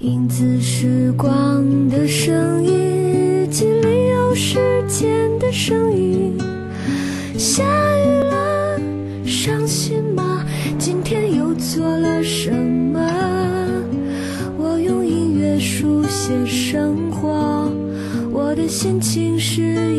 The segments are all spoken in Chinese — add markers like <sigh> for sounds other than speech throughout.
影子时光的声音，日记里有时间的声音。下雨了，伤心吗？今天又做了什么？我用音乐书写生活，我的心情是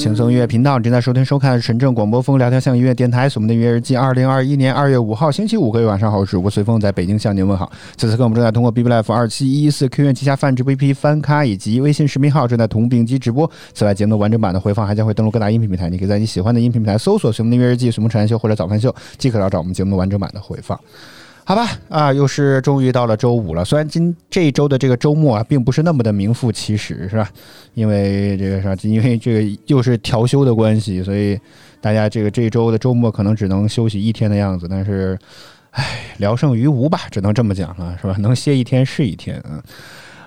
轻松音乐频道，正在收听收看深圳广播风聊天向音乐电台，我们的音乐日记，二零二一年二月五号星期五，各位晚上好，我是主播随风，在北京向您问好。此刻我们正在通过 B B Life 二七一一四 Q 音旗下泛智 VP 翻咖以及微信视频号正在同步并机直播。此外，节目的完整版的回放还将会登录各大音频平台，你可以在你喜欢的音频平台搜索“随风的音乐日记”、“随风晨秀”或者“早饭秀”，即可找找我们节目的完整版的回放。好吧，啊，又是终于到了周五了。虽然今这一周的这个周末啊，并不是那么的名副其实，是吧？因为这个啥，因为这个又是调休的关系，所以大家这个这一周的周末可能只能休息一天的样子。但是，<sighs> 唉，聊胜于无吧，只能这么讲了，是吧？能歇一天是一天，嗯。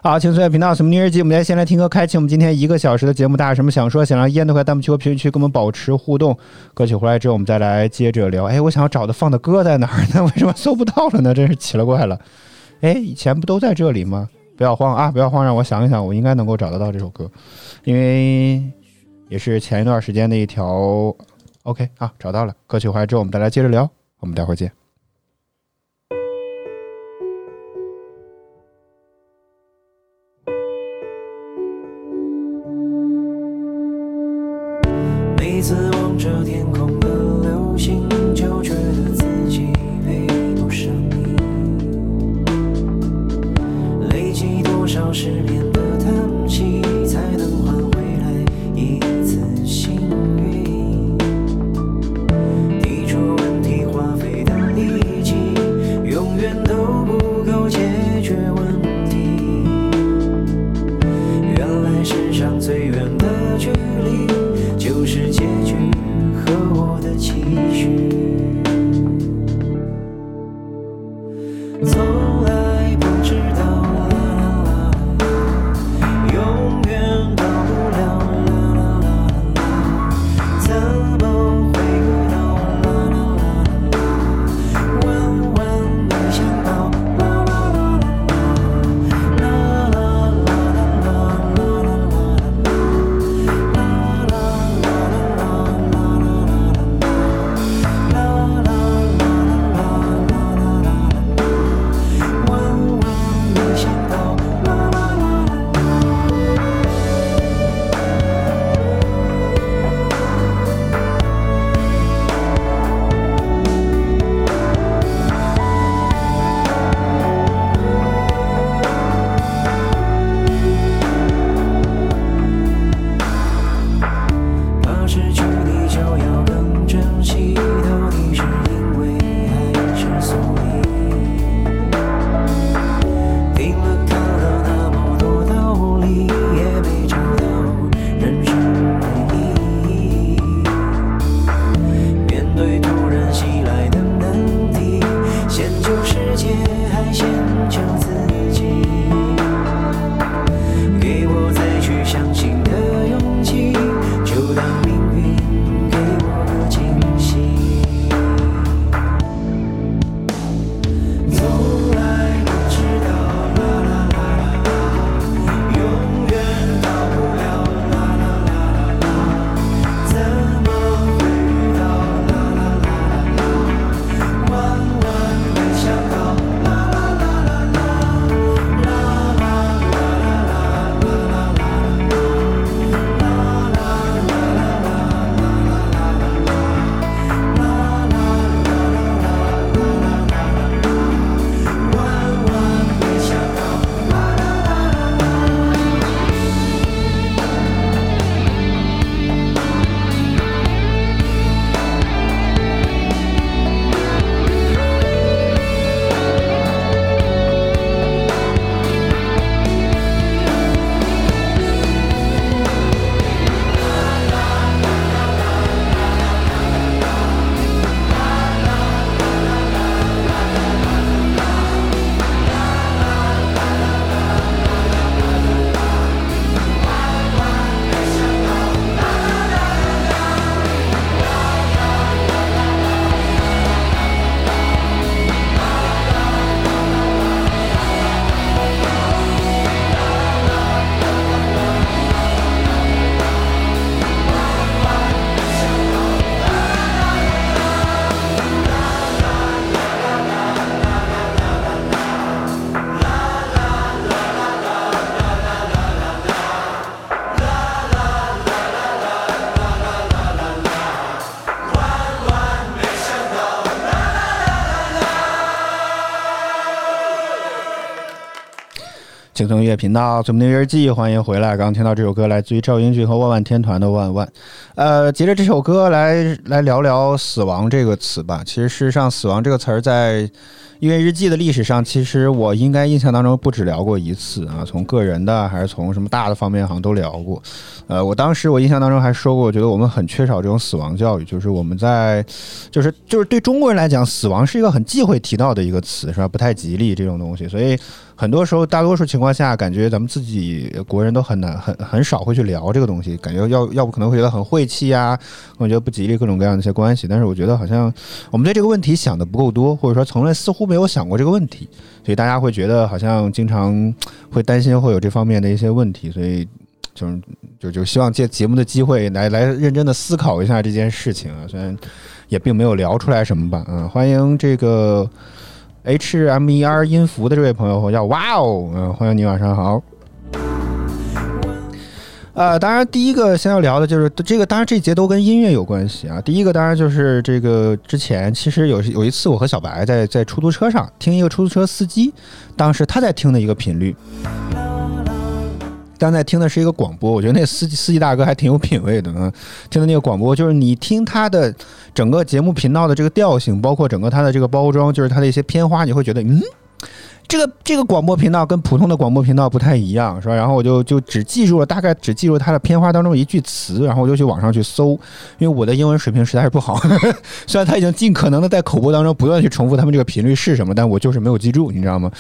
好，轻松音频道什么音乐日记？我们先来听歌，开启我们今天一个小时的节目。大家有什么想说、想让烟的，快弹幕区和评论区跟我们保持互动。歌曲回来之后，我们再来接着聊。哎，我想要找的放的歌在哪儿呢？为什么搜不到了呢？真是奇了怪了。哎，以前不都在这里吗？不要慌啊，不要慌，让我想一想，我应该能够找得到这首歌，因为也是前一段时间的一条。OK 啊，找到了。歌曲回来之后，我们再来接着聊。我们待会儿见。轻松音乐频道《最美的日记》，欢迎回来。刚刚听到这首歌，来自于赵英俊和万万天团的《万万》。呃，接着这首歌来来聊聊“死亡”这个词吧。其实，事实上，“死亡”这个词儿在音乐日记的历史上，其实我应该印象当中不止聊过一次啊。从个人的还是从什么大的方面，好像都聊过。呃，我当时我印象当中还说过，我觉得我们很缺少这种死亡教育，就是我们在，就是就是对中国人来讲，死亡是一个很忌讳提到的一个词，是吧？不太吉利这种东西，所以。很多时候，大多数情况下，感觉咱们自己国人都很难、很很少会去聊这个东西，感觉要要不可能会觉得很晦气啊，我觉得不吉利，各种各样的一些关系。但是我觉得好像我们对这个问题想的不够多，或者说从来似乎没有想过这个问题，所以大家会觉得好像经常会担心会有这方面的一些问题，所以就是就就希望借节目的机会来来认真的思考一下这件事情啊，虽然也并没有聊出来什么吧，嗯，欢迎这个。H M E R 音符的这位朋友我叫哇哦，嗯，欢迎你，晚上好。呃，当然，第一个先要聊的就是这个，当然这节都跟音乐有关系啊。第一个当然就是这个之前，其实有有一次我和小白在在出租车上听一个出租车司机，当时他在听的一个频率。刚才听的是一个广播，我觉得那司机司机大哥还挺有品位的啊。听的那个广播，就是你听他的整个节目频道的这个调性，包括整个他的这个包装，就是他的一些片花，你会觉得嗯。这个这个广播频道跟普通的广播频道不太一样，是吧？然后我就就只记住了大概只记住它的片花当中一句词，然后我就去网上去搜，因为我的英文水平实在是不好。<laughs> 虽然他已经尽可能的在口播当中不断去重复他们这个频率是什么，但我就是没有记住，你知道吗？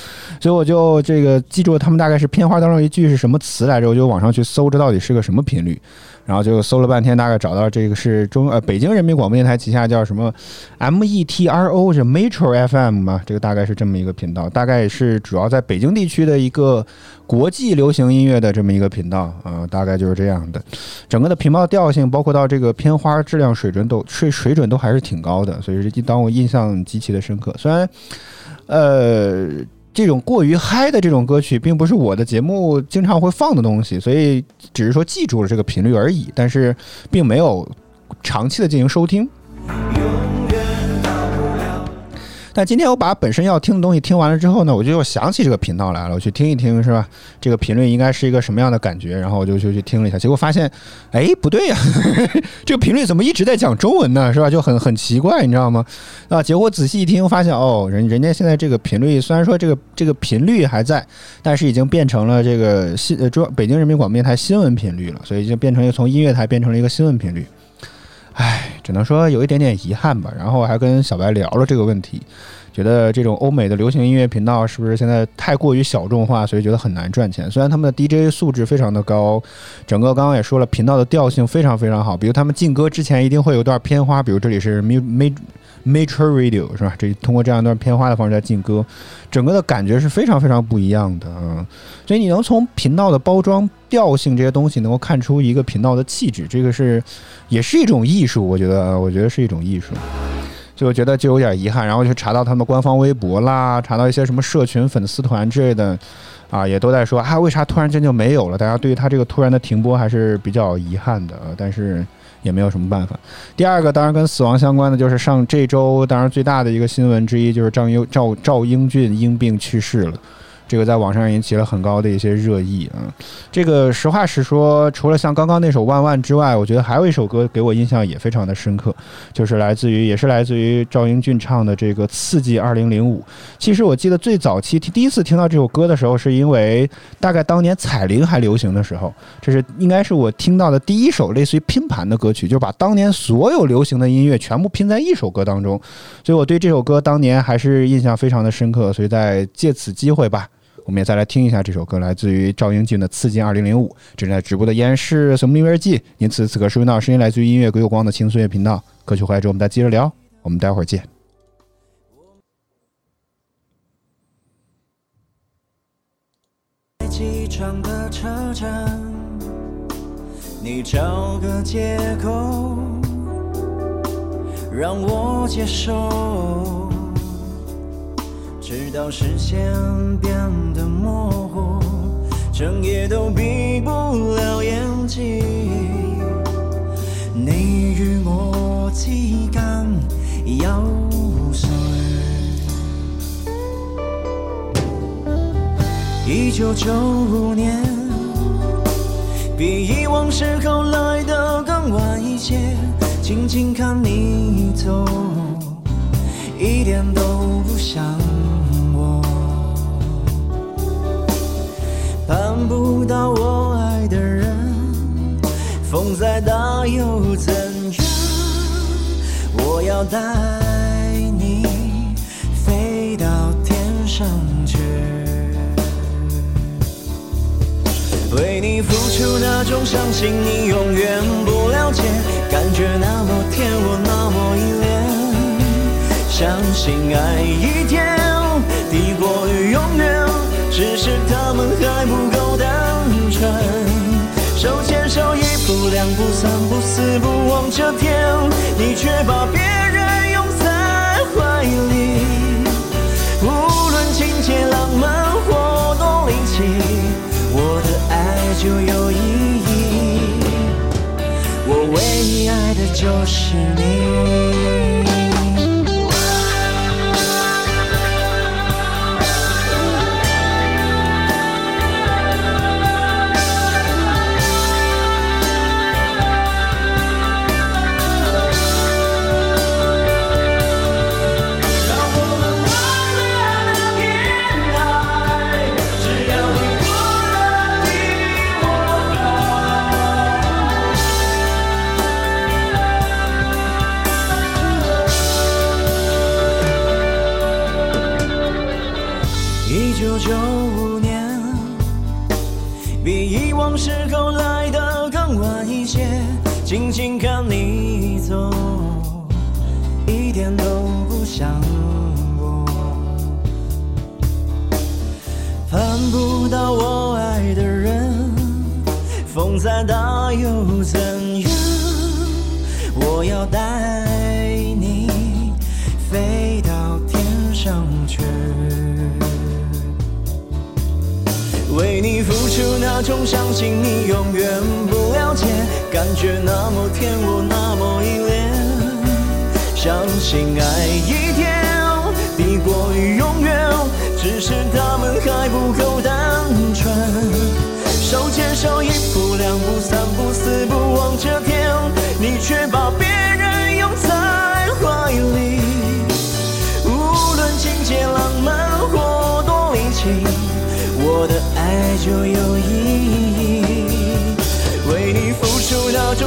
所以我就这个记住了他们大概是片花当中一句是什么词来着，我就网上去搜，这到底是个什么频率。然后就搜了半天，大概找到这个是中呃北京人民广播电台旗下叫什么 M E T R O 是 Metro F M 嘛，这个大概是这么一个频道，大概是主要在北京地区的一个国际流行音乐的这么一个频道啊，大概就是这样的。整个的频道调性，包括到这个片花质量水准都水水准都还是挺高的，所以这当我印象极其的深刻。虽然呃。这种过于嗨的这种歌曲，并不是我的节目经常会放的东西，所以只是说记住了这个频率而已，但是并没有长期的进行收听。但今天我把本身要听的东西听完了之后呢，我就又想起这个频道来了，我去听一听，是吧？这个频率应该是一个什么样的感觉？然后我就就去听了一下，结果发现，哎，不对呀，<laughs> 这个频率怎么一直在讲中文呢？是吧？就很很奇怪，你知道吗？啊，结果仔细一听，发现哦，人人家现在这个频率虽然说这个这个频率还在，但是已经变成了这个新呃中北京人民广播电台新闻频率了，所以就变成一个从音乐台变成了一个新闻频率。唉，只能说有一点点遗憾吧。然后还跟小白聊了这个问题，觉得这种欧美的流行音乐频道是不是现在太过于小众化，所以觉得很难赚钱。虽然他们的 DJ 素质非常的高，整个刚刚也说了，频道的调性非常非常好。比如他们进歌之前一定会有段片花，比如这里是 Maj Major Radio 是吧？这通过这样一段片花的方式来进歌，整个的感觉是非常非常不一样的啊。所以你能从频道的包装调性这些东西能够看出一个频道的气质，这个是。也是一种艺术，我觉得，我觉得是一种艺术，就觉得就有点遗憾。然后就查到他们官方微博啦，查到一些什么社群粉丝团之类的，啊，也都在说啊，为啥突然间就没有了？大家对于他这个突然的停播还是比较遗憾的，但是也没有什么办法。第二个当然跟死亡相关的就是上这周当然最大的一个新闻之一就是张英赵赵英俊因病去世了。这个在网上引起了很高的一些热议啊！这个实话实说，除了像刚刚那首《万万》之外，我觉得还有一首歌给我印象也非常的深刻，就是来自于也是来自于赵英俊唱的这个《刺激二零零五》。其实我记得最早期第一次听到这首歌的时候，是因为大概当年彩铃还流行的时候，这是应该是我听到的第一首类似于拼盘的歌曲，就把当年所有流行的音乐全部拼在一首歌当中，所以我对这首歌当年还是印象非常的深刻。所以在借此机会吧。我们也再来听一下这首歌，来自于赵英俊的《刺激二零零五》。正在直播的依然是《什么音乐日记》，您此时此刻收听到声音来自于音乐鬼有光的轻松乐频道。歌曲回来之后，我们再接着聊。我们待会儿见。机场的车站，你找个借口让我接受。直到视线变得模糊，整夜都闭不了眼睛。你与我之间有誰？已九九五年，比以往时候来的更晚一些，静静看你走，一点都不像不到我爱的人，风再大又怎样？我要带你飞到天上去。为你付出那种伤心你永远不了解，感觉那么甜，我那么依恋，相信爱一天抵过永远，只是他们还不够单纯。手牵手，一步两步三步四步望着天，你却把别人拥在怀里。无论情节浪漫或多离奇，我的爱就有意义。我唯一爱的就是你。静静看你走。一点都不像我。盼不到我爱的人，风再大又怎样？我要带你飞到天上去。为你付出那种相信你永远不了解，感觉那么甜，我那么依恋。相信爱一天抵过永远，只是他们还不够单纯。手牵手，一步两步三步四步望着天，你却把别人拥在怀里。无论情节浪漫或多离奇，我的爱就有意义。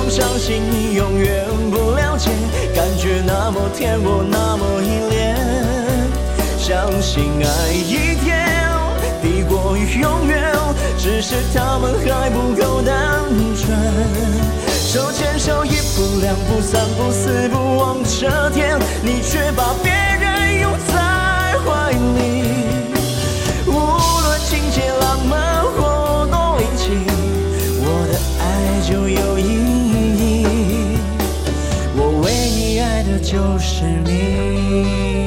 相信你永远不了解，感觉那么甜，我那么依恋。相信爱一天抵过永远，只是他们还不够单纯。手牵手，一步两步三步四步望着天，你却把别人拥在怀里。爱就有意义。我唯一爱的就是你。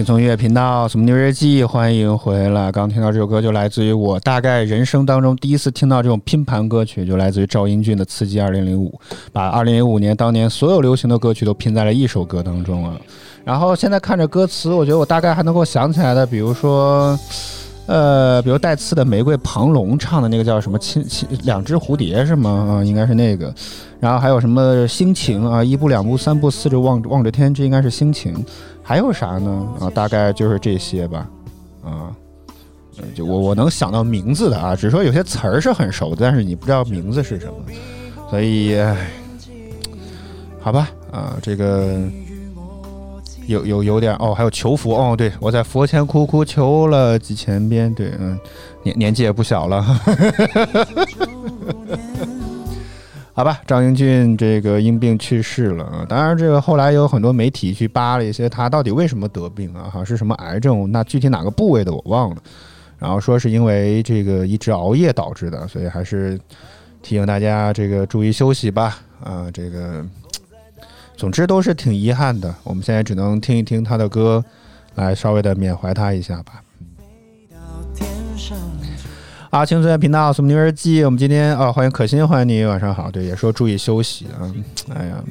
听从音乐频道《什么牛日记》，欢迎回来。刚听到这首歌，就来自于我大概人生当中第一次听到这种拼盘歌曲，就来自于赵英俊的《刺激二零零五》，把二零零五年当年所有流行的歌曲都拼在了一首歌当中啊。然后现在看着歌词，我觉得我大概还能够想起来的，比如说，呃，比如带刺的玫瑰，庞龙唱的那个叫什么“亲亲两只蝴蝶”是吗？啊，应该是那个。然后还有什么心情啊，一步两步三步四着望望着天，这应该是心情。还有啥呢？啊，大概就是这些吧。啊，呃就我我能想到名字的啊，只是说有些词儿是很熟的，但是你不知道名字是什么，所以，好吧，啊，这个有有有点哦，还有求佛哦，对我在佛前苦苦求了几千遍，对，嗯，年年纪也不小了。<laughs> 好吧，张英俊这个因病去世了。当然，这个后来有很多媒体去扒了一些他到底为什么得病啊，哈，是什么癌症？那具体哪个部位的我忘了。然后说是因为这个一直熬夜导致的，所以还是提醒大家这个注意休息吧。啊，这个总之都是挺遗憾的。我们现在只能听一听他的歌，来稍微的缅怀他一下吧。啊，青春频道《什么牛日记》，我们今天啊，欢迎可心，欢迎你，晚上好。对，也说注意休息啊。哎呀，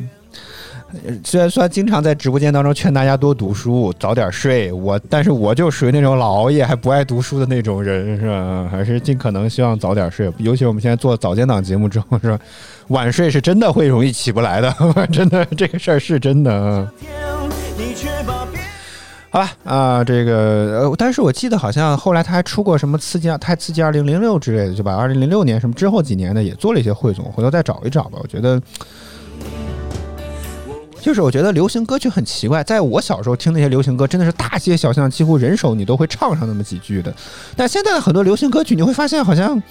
虽然说经常在直播间当中劝大家多读书，早点睡，我但是我就属于那种老熬夜还不爱读书的那种人，是吧？还是尽可能希望早点睡。尤其我们现在做早间档节目之后，是吧？晚睡是真的会容易起不来的，<laughs> 真的这个事儿是真的。好吧，啊，这个呃，但是我记得好像后来他还出过什么刺激太刺激二零零六之类的，就把二零零六年什么之后几年的也做了一些汇总，回头再找一找吧。我觉得，就是我觉得流行歌曲很奇怪，在我小时候听那些流行歌，真的是大街小巷几乎人手你都会唱上那么几句的，但现在的很多流行歌曲，你会发现好像。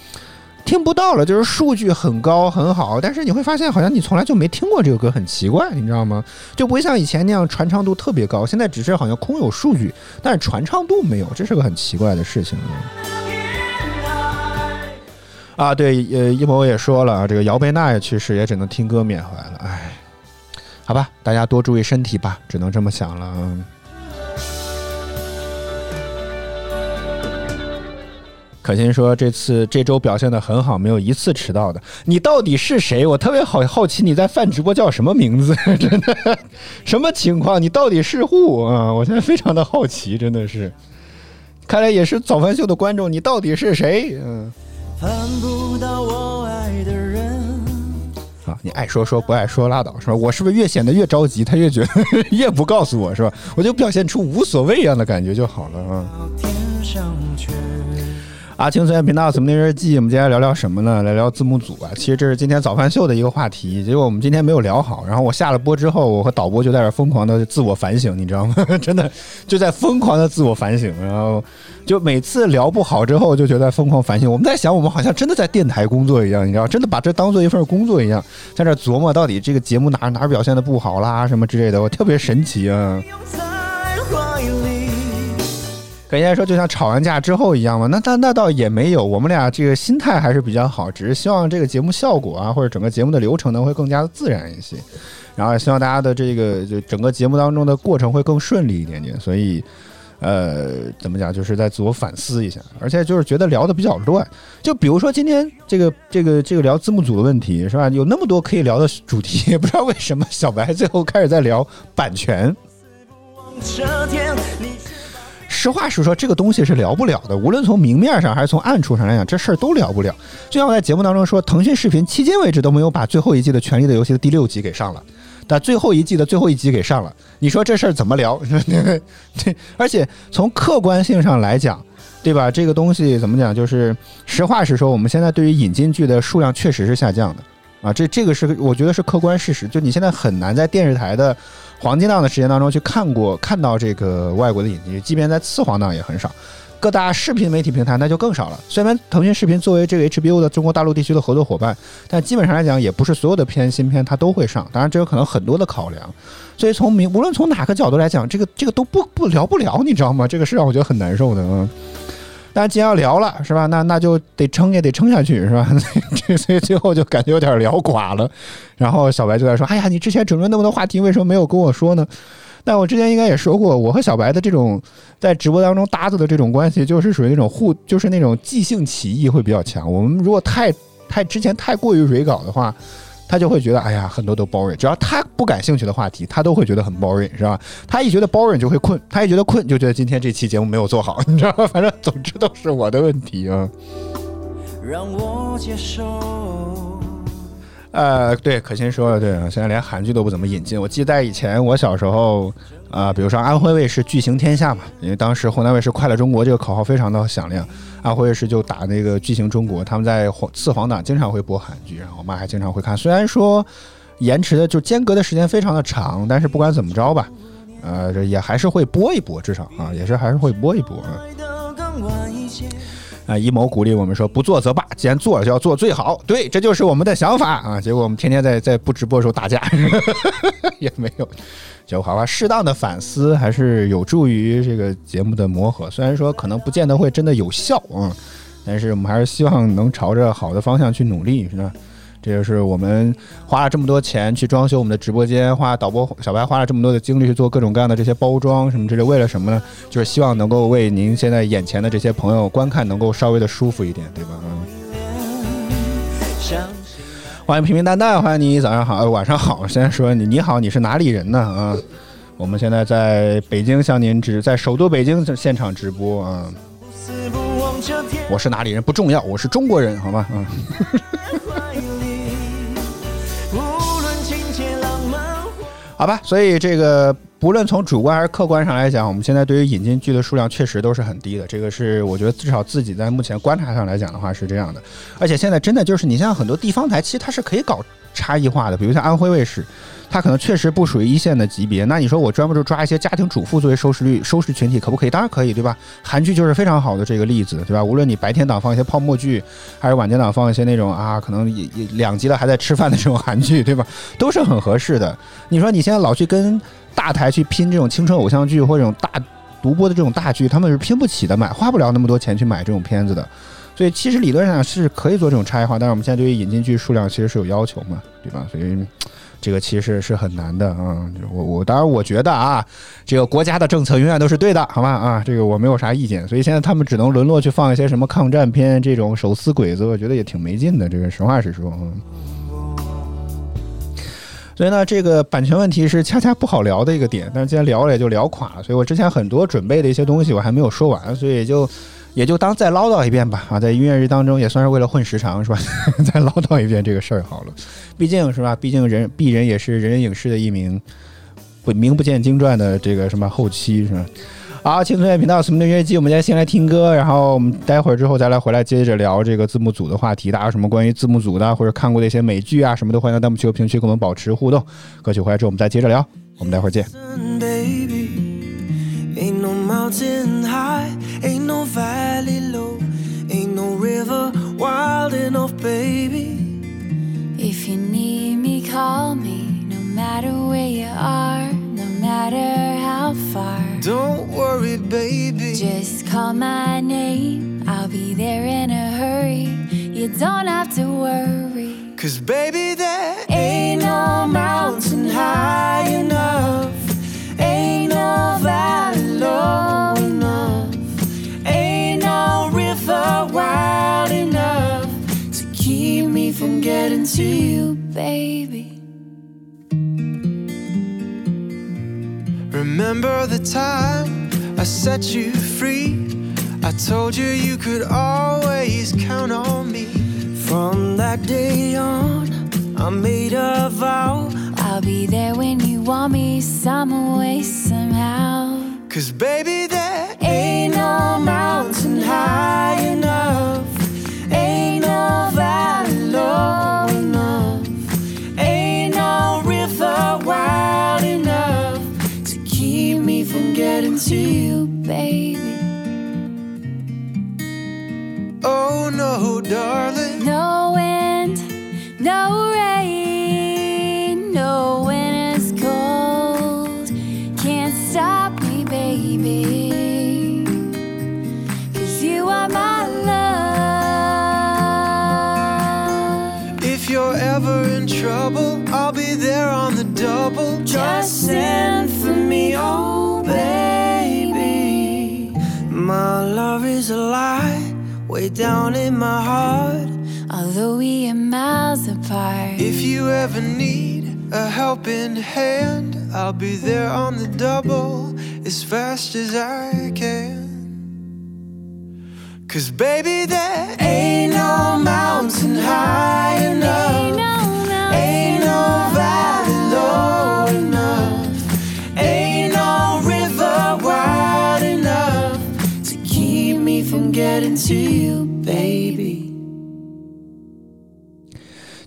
听不到了，就是数据很高很好，但是你会发现好像你从来就没听过这个歌，很奇怪，你知道吗？就不会像以前那样传唱度特别高，现在只是好像空有数据，但是传唱度没有，这是个很奇怪的事情。<laughs> 啊，对，呃，一谋也说了，这个姚贝娜也去世，也只能听歌缅怀了。哎，好吧，大家多注意身体吧，只能这么想了。可心说：“这次这周表现的很好，没有一次迟到的。你到底是谁？我特别好好奇你在饭直播叫什么名字？<laughs> 真的，什么情况？你到底是户啊？我现在非常的好奇，真的是。看来也是早饭秀的观众，你到底是谁？嗯。啊，你爱说说，不爱说拉倒，是吧？我是不是越显得越着急，他越觉得 <laughs> 越不告诉我，是吧？我就表现出无所谓一样的感觉就好了啊。”阿青岁频道怎么那日记？我们今天聊聊什么呢？来聊字幕组啊。其实这是今天早饭秀的一个话题，结果我们今天没有聊好。然后我下了播之后，我和导播就在这疯狂的自我反省，你知道吗？<laughs> 真的就在疯狂的自我反省。然后就每次聊不好之后，就觉得疯狂反省。我们在想，我们好像真的在电台工作一样，你知道，真的把这当做一份工作一样，在这琢磨到底这个节目哪哪表现的不好啦，什么之类的，我特别神奇啊。跟人家说，就像吵完架之后一样嘛，那那那倒也没有，我们俩这个心态还是比较好，只是希望这个节目效果啊，或者整个节目的流程呢，会更加的自然一些，然后希望大家的这个就整个节目当中的过程会更顺利一点点。所以，呃，怎么讲，就是在自我反思一下，而且就是觉得聊的比较乱。就比如说今天这个这个这个聊字幕组的问题是吧？有那么多可以聊的主题，<laughs> 也不知道为什么小白最后开始在聊版权。实话实说，这个东西是聊不了的。无论从明面上还是从暗处上来讲，这事儿都聊不了。就像我在节目当中说，腾讯视频迄今为止都没有把最后一季的《权力的游戏》的第六集给上了，但最后一季的最后一集给上了。你说这事儿怎么聊？对，<laughs> 而且从客观性上来讲，对吧？这个东西怎么讲？就是实话实说，我们现在对于引进剧的数量确实是下降的啊。这这个是我觉得是客观事实。就你现在很难在电视台的。黄金档的时间当中去看过看到这个外国的引进剧，即便在次黄档也很少，各大视频媒体平台那就更少了。虽然腾讯视频作为这个 HBO 的中国大陆地区的合作伙伴，但基本上来讲也不是所有的片新片它都会上。当然这有可能很多的考量，所以从明无论从哪个角度来讲，这个这个都不不聊不了，你知道吗？这个是让我觉得很难受的啊。但既然要聊了，是吧？那那就得撑也得撑下去，是吧？<laughs> 这所以最后就感觉有点聊垮了。然后小白就在说：“哎呀，你之前准备那么多话题，为什么没有跟我说呢？”但我之前应该也说过，我和小白的这种在直播当中搭子的这种关系，就是属于那种互，就是那种即兴起意会比较强。我们如果太太之前太过于蕊稿的话。他就会觉得，哎呀，很多都 boring。只要他不感兴趣的话题，他都会觉得很 boring，是吧？他一觉得 boring 就会困，他一觉得困就觉得今天这期节目没有做好，你知道吗？反正总之都是我的问题啊。让我接受。呃，对，可心说的对啊，现在连韩剧都不怎么引进。我记得在以前我小时候。啊，比如说安徽卫视《巨型天下》嘛，因为当时湖南卫视《快乐中国》这个口号非常的响亮，安徽卫视就打那个《巨型中国》，他们在黄次黄档经常会播韩剧，然后我妈还经常会看。虽然说延迟的就间隔的时间非常的长，但是不管怎么着吧，呃，这也还是会播一播，至少啊，也是还是会播一播啊。啊，一谋鼓励我们说不做则罢，既然做了就要做最好。对，这就是我们的想法啊。结果我们天天在在不直播的时候打架，<laughs> 也没有。就好吧，适当的反思还是有助于这个节目的磨合。虽然说可能不见得会真的有效啊，但是我们还是希望能朝着好的方向去努力，是吧？这就是我们花了这么多钱去装修我们的直播间，花导播小白花了这么多的精力去做各种各样的这些包装什么之类，为了什么？呢？就是希望能够为您现在眼前的这些朋友观看能够稍微的舒服一点，对吧？嗯。欢迎平平淡淡，欢迎你，早上好，晚上好。先说你你好，你是哪里人呢？啊，我们现在在北京向您直在首都北京现场直播啊。我是哪里人不重要，我是中国人，好。吗？嗯。好吧，所以这个不论从主观还是客观上来讲，我们现在对于引进剧的数量确实都是很低的。这个是我觉得至少自己在目前观察上来讲的话是这样的。而且现在真的就是你像很多地方台，其实它是可以搞差异化的，比如像安徽卫视。它可能确实不属于一线的级别，那你说我专门就抓一些家庭主妇作为收视率收视群体可不可以？当然可以，对吧？韩剧就是非常好的这个例子，对吧？无论你白天档放一些泡沫剧，还是晚间档放一些那种啊，可能也也两集了还在吃饭的这种韩剧，对吧？都是很合适的。你说你现在老去跟大台去拼这种青春偶像剧或者这种大独播的这种大剧，他们是拼不起的，买花不了那么多钱去买这种片子的。所以其实理论上是可以做这种差异化，但是我们现在对于引进剧数量其实是有要求嘛，对吧？所以。这个其实是很难的啊！我我当然我觉得啊，这个国家的政策永远都是对的，好吧啊，这个我没有啥意见。所以现在他们只能沦落去放一些什么抗战片这种手撕鬼子，我觉得也挺没劲的。这个实话实说，嗯。所以呢，这个版权问题是恰恰不好聊的一个点，但是今天聊了也就聊垮了。所以我之前很多准备的一些东西我还没有说完，所以就。也就当再唠叨一遍吧啊，在音乐日当中也算是为了混时长是吧？<laughs> 再唠叨一遍这个事儿好了，毕竟是吧？毕竟人毕人也是人人影视的一名不名不见经传的这个什么后期是吧？好，青春音乐频道什么的音乐季，我们今天先来听歌，然后我们待会儿之后再来回来接着聊这个字幕组的话题。大家有什么关于字幕组的或者看过的一些美剧啊什么的，欢迎弹幕区和评论区跟我们保持互动。歌曲回来之后我们再接着聊，我们待会儿见。No river wild enough, baby. If you need me, call me, no matter where you are, no matter how far. Don't worry, baby. Just call my name, I'll be there in a hurry. You don't have to worry. Cause, baby, there ain't no mountain high enough, ain't no valley low enough. From getting to you, baby. Remember the time I set you free? I told you you could always count on me. From that day on, I made a vow. I'll be there when you want me, some way, somehow. Cause baby, there ain't no mountain high enough, ain't no valley low enough, ain't no river wide enough to keep me from getting to you, baby. Oh no, darling. No wind, no there on the double. Just send for me, oh, oh baby. My love is a lie, way down in my heart. Although we are miles apart. If you ever need a helping hand, I'll be there on the double as fast as I can. Cause baby, there ain't no mountain high enough, getting to you, baby.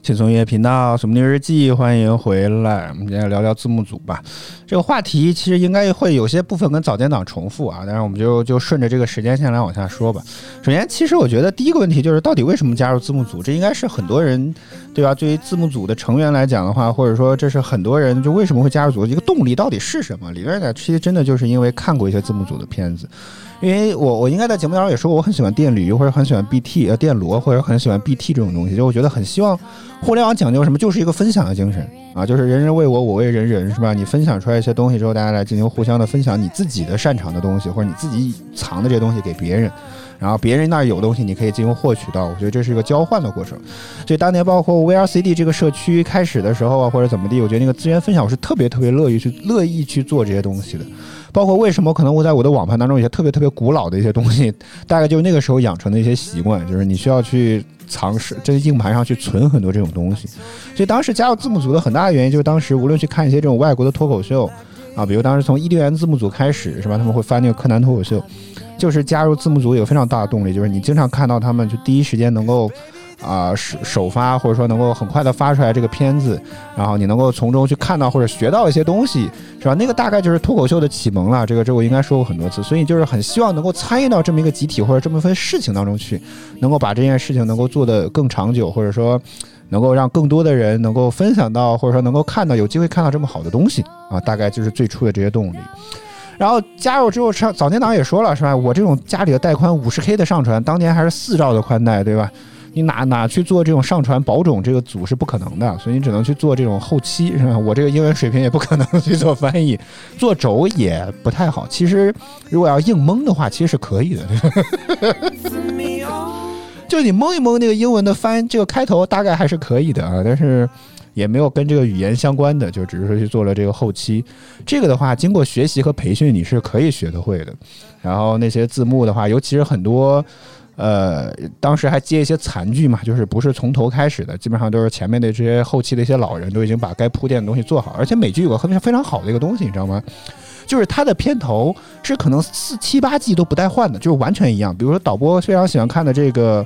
轻松音乐频道《什么日记》，欢迎回来。我们今天聊聊字幕组吧。这个话题其实应该会有些部分跟早间档重复啊，但是我们就就顺着这个时间线来往下说吧。首先，其实我觉得第一个问题就是，到底为什么加入字幕组？这应该是很多人，对吧？对于字幕组的成员来讲的话，或者说这是很多人就为什么会加入组的一个动力到底是什么？里边呢，其实真的就是因为看过一些字幕组的片子。因为我我应该在节目当中也说过，我很喜欢电驴或者很喜欢 BT 呃电罗或者很喜欢 BT 这种东西，就我觉得很希望互联网讲究什么，就是一个分享的精神啊，就是人人为我，我为人人，是吧？你分享出来一些东西之后，大家来进行互相的分享你自己的擅长的东西，或者你自己藏的这些东西给别人，然后别人那儿有东西你可以进行获取到，我觉得这是一个交换的过程。所以当年包括 VRCD 这个社区开始的时候啊，或者怎么地，我觉得那个资源分享我是特别特别乐意去乐意去做这些东西的。包括为什么可能我在我的网盘当中有些特别特别古老的一些东西，<laughs> 大概就是那个时候养成的一些习惯，就是你需要去藏实这个硬盘上去存很多这种东西。所以当时加入字幕组的很大的原因就是当时无论去看一些这种外国的脱口秀啊，比如当时从伊甸园字幕组开始是吧，他们会翻那个柯南脱口秀，就是加入字幕组有非常大的动力，就是你经常看到他们就第一时间能够。啊，首首发或者说能够很快的发出来这个片子，然后你能够从中去看到或者学到一些东西，是吧？那个大概就是脱口秀的启蒙了。这个这我应该说过很多次，所以就是很希望能够参与到这么一个集体或者这么一份事情当中去，能够把这件事情能够做得更长久，或者说能够让更多的人能够分享到，或者说能够看到有机会看到这么好的东西啊，大概就是最初的这些动力。然后加入之后，上早年党也说了，是吧？我这种家里的带宽五十 K 的上传，当年还是四兆的宽带，对吧？你哪哪去做这种上传保种这个组是不可能的，所以你只能去做这种后期，是吧？我这个英文水平也不可能 <laughs> 去做翻译，做轴也不太好。其实如果要硬蒙的话，其实是可以的。<laughs> 就你蒙一蒙那个英文的翻，这个开头大概还是可以的啊，但是也没有跟这个语言相关的，就只是说去做了这个后期。这个的话，经过学习和培训，你是可以学得会的。然后那些字幕的话，尤其是很多。呃，当时还接一些残剧嘛，就是不是从头开始的，基本上都是前面的这些后期的一些老人都已经把该铺垫的东西做好。而且美剧有个非常非常好的一个东西，你知道吗？就是它的片头是可能四七八季都不带换的，就是完全一样。比如说导播非常喜欢看的这个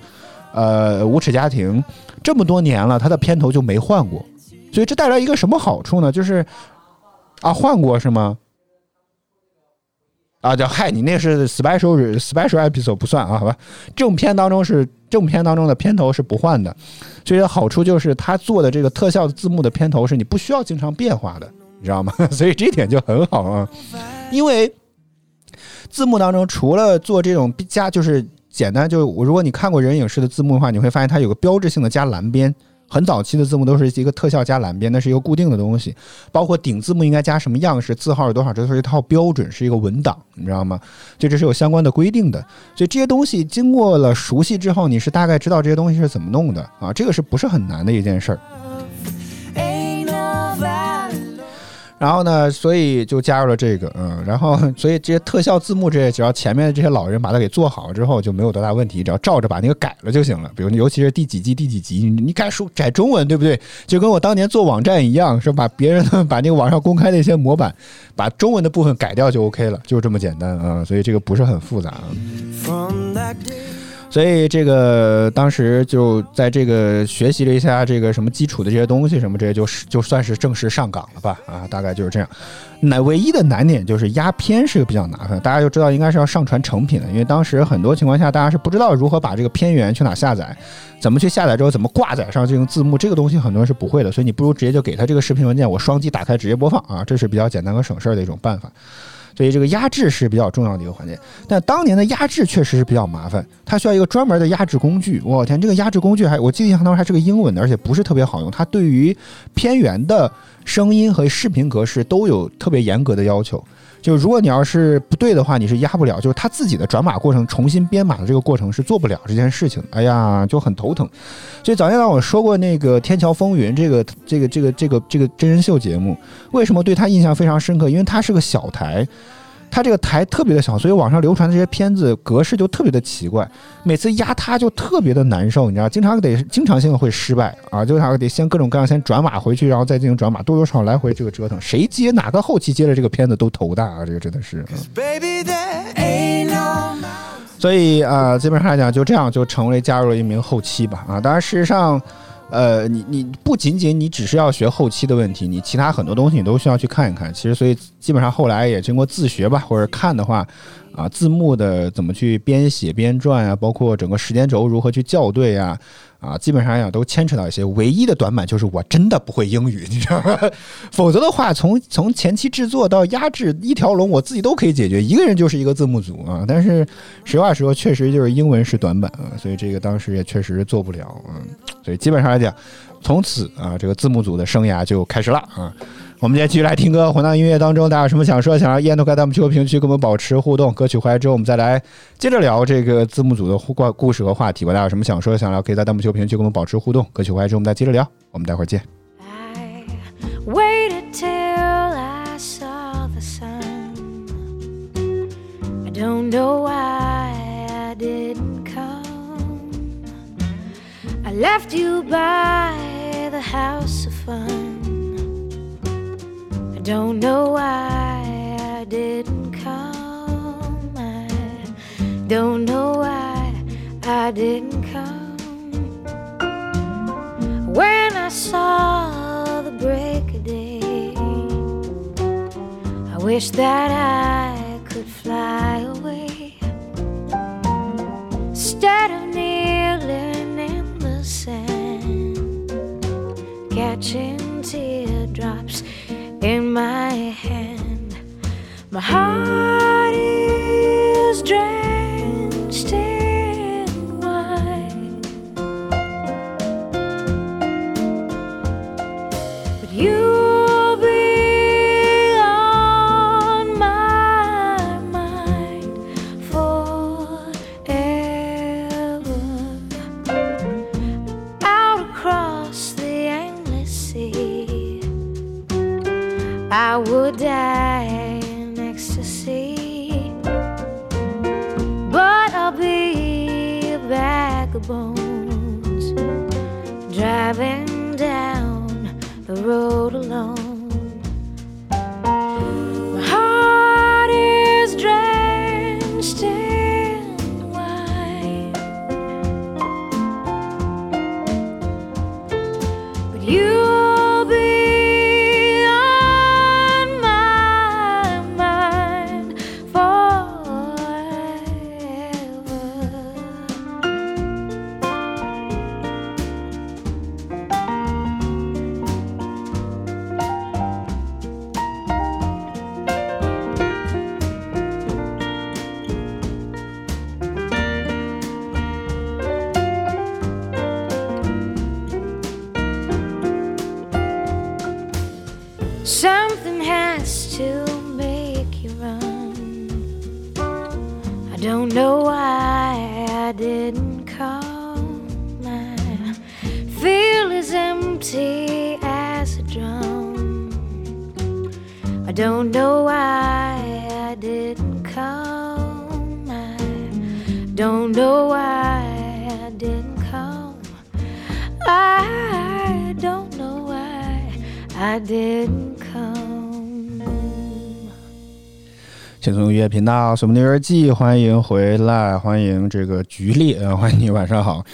呃《无耻家庭》，这么多年了，它的片头就没换过。所以这带来一个什么好处呢？就是啊，换过是吗？啊，叫嗨，你那是 special special episode 不算啊，好吧？正片当中是正片当中的片头是不换的，所以好处就是他做的这个特效字幕的片头是你不需要经常变化的，你知道吗？<laughs> 所以这点就很好啊，因为字幕当中除了做这种加，就是简单，就如果你看过人影视的字幕的话，你会发现它有个标志性的加蓝边。很早期的字幕都是一个特效加蓝边，那是一个固定的东西。包括顶字幕应该加什么样式，字号是多少，这都是一套标准，是一个文档，你知道吗？就这是有相关的规定的。所以这些东西经过了熟悉之后，你是大概知道这些东西是怎么弄的啊？这个是不是很难的一件事儿？然后呢，所以就加入了这个，嗯，然后 <laughs> 所以这些特效字幕这些，只要前面的这些老人把它给做好之后，就没有多大问题，只要照着把那个改了就行了。比如，尤其是第几集第几集，你改书改中文，对不对？就跟我当年做网站一样，是把别人 <laughs> 把那个网上公开的一些模板，把中文的部分改掉就 OK 了，就这么简单啊。所以这个不是很复杂。所以这个当时就在这个学习了一下这个什么基础的这些东西，什么这些就是就算是正式上岗了吧啊，大概就是这样。那唯一的难点就是压片是个比较麻烦，大家就知道应该是要上传成品的，因为当时很多情况下大家是不知道如何把这个片源去哪下载，怎么去下载之后怎么挂载上进行字幕，这个东西很多人是不会的，所以你不如直接就给他这个视频文件，我双击打开直接播放啊，这是比较简单和省事儿的一种办法。所以这个压制是比较重要的一个环节，但当年的压制确实是比较麻烦，它需要一个专门的压制工具。我天，这个压制工具还我记得印象当中还是个英文的，而且不是特别好用。它对于片源的声音和视频格式都有特别严格的要求。就如果你要是不对的话，你是压不了。就是他自己的转码过程重新编码的这个过程是做不了这件事情。哎呀，就很头疼。就早先让我说过那个《天桥风云》这个这个这个这个这个真人秀节目，为什么对他印象非常深刻？因为他是个小台。它这个台特别的小，所以网上流传的这些片子格式就特别的奇怪，每次压它就特别的难受，你知道，经常得经常性的会失败啊，就它得先各种各样先转码回去，然后再进行转码，多多少来回这个折腾，谁接哪个后期接了这个片子都头大啊，这个真的是。所以啊，基本上来讲就这样就成为加入了一名后期吧啊，当然事实上。呃，你你不仅仅你只是要学后期的问题，你其他很多东西你都需要去看一看。其实，所以基本上后来也经过自学吧，或者看的话，啊，字幕的怎么去编写编撰啊，包括整个时间轴如何去校对啊，啊，基本上呀都牵扯到一些。唯一的短板就是我真的不会英语，你知道吗？<laughs> 否则的话，从从前期制作到压制一条龙，我自己都可以解决，一个人就是一个字幕组啊。但是实话实说，确实就是英文是短板啊，所以这个当时也确实做不了，嗯。所以基本上来讲，从此啊，这个字幕组的生涯就开始了啊。我们今天继续来听歌，混到音乐当中，大家有什么想说、想让烟都开弹幕区和评论区跟我们保持互动。歌曲回来之后，我们再来接着聊这个字幕组的故故事和话题吧。大家有什么想说、想聊，可以在弹幕区和评论区跟我们保持互动。歌曲回来之后，我们再接着聊。我们待会儿见。I left you by the house of fun. I don't know why I didn't come. I don't know why I didn't come. When I saw the break of day, I wish that I could fly away instead of kneeling catching teardrops in my hand. My heart is drenched I would die in ecstasy. But I'll be a bag of bones driving down the road alone. 频道《什么的日记》，欢迎回来，欢迎这个菊烈啊，欢迎你，晚上好。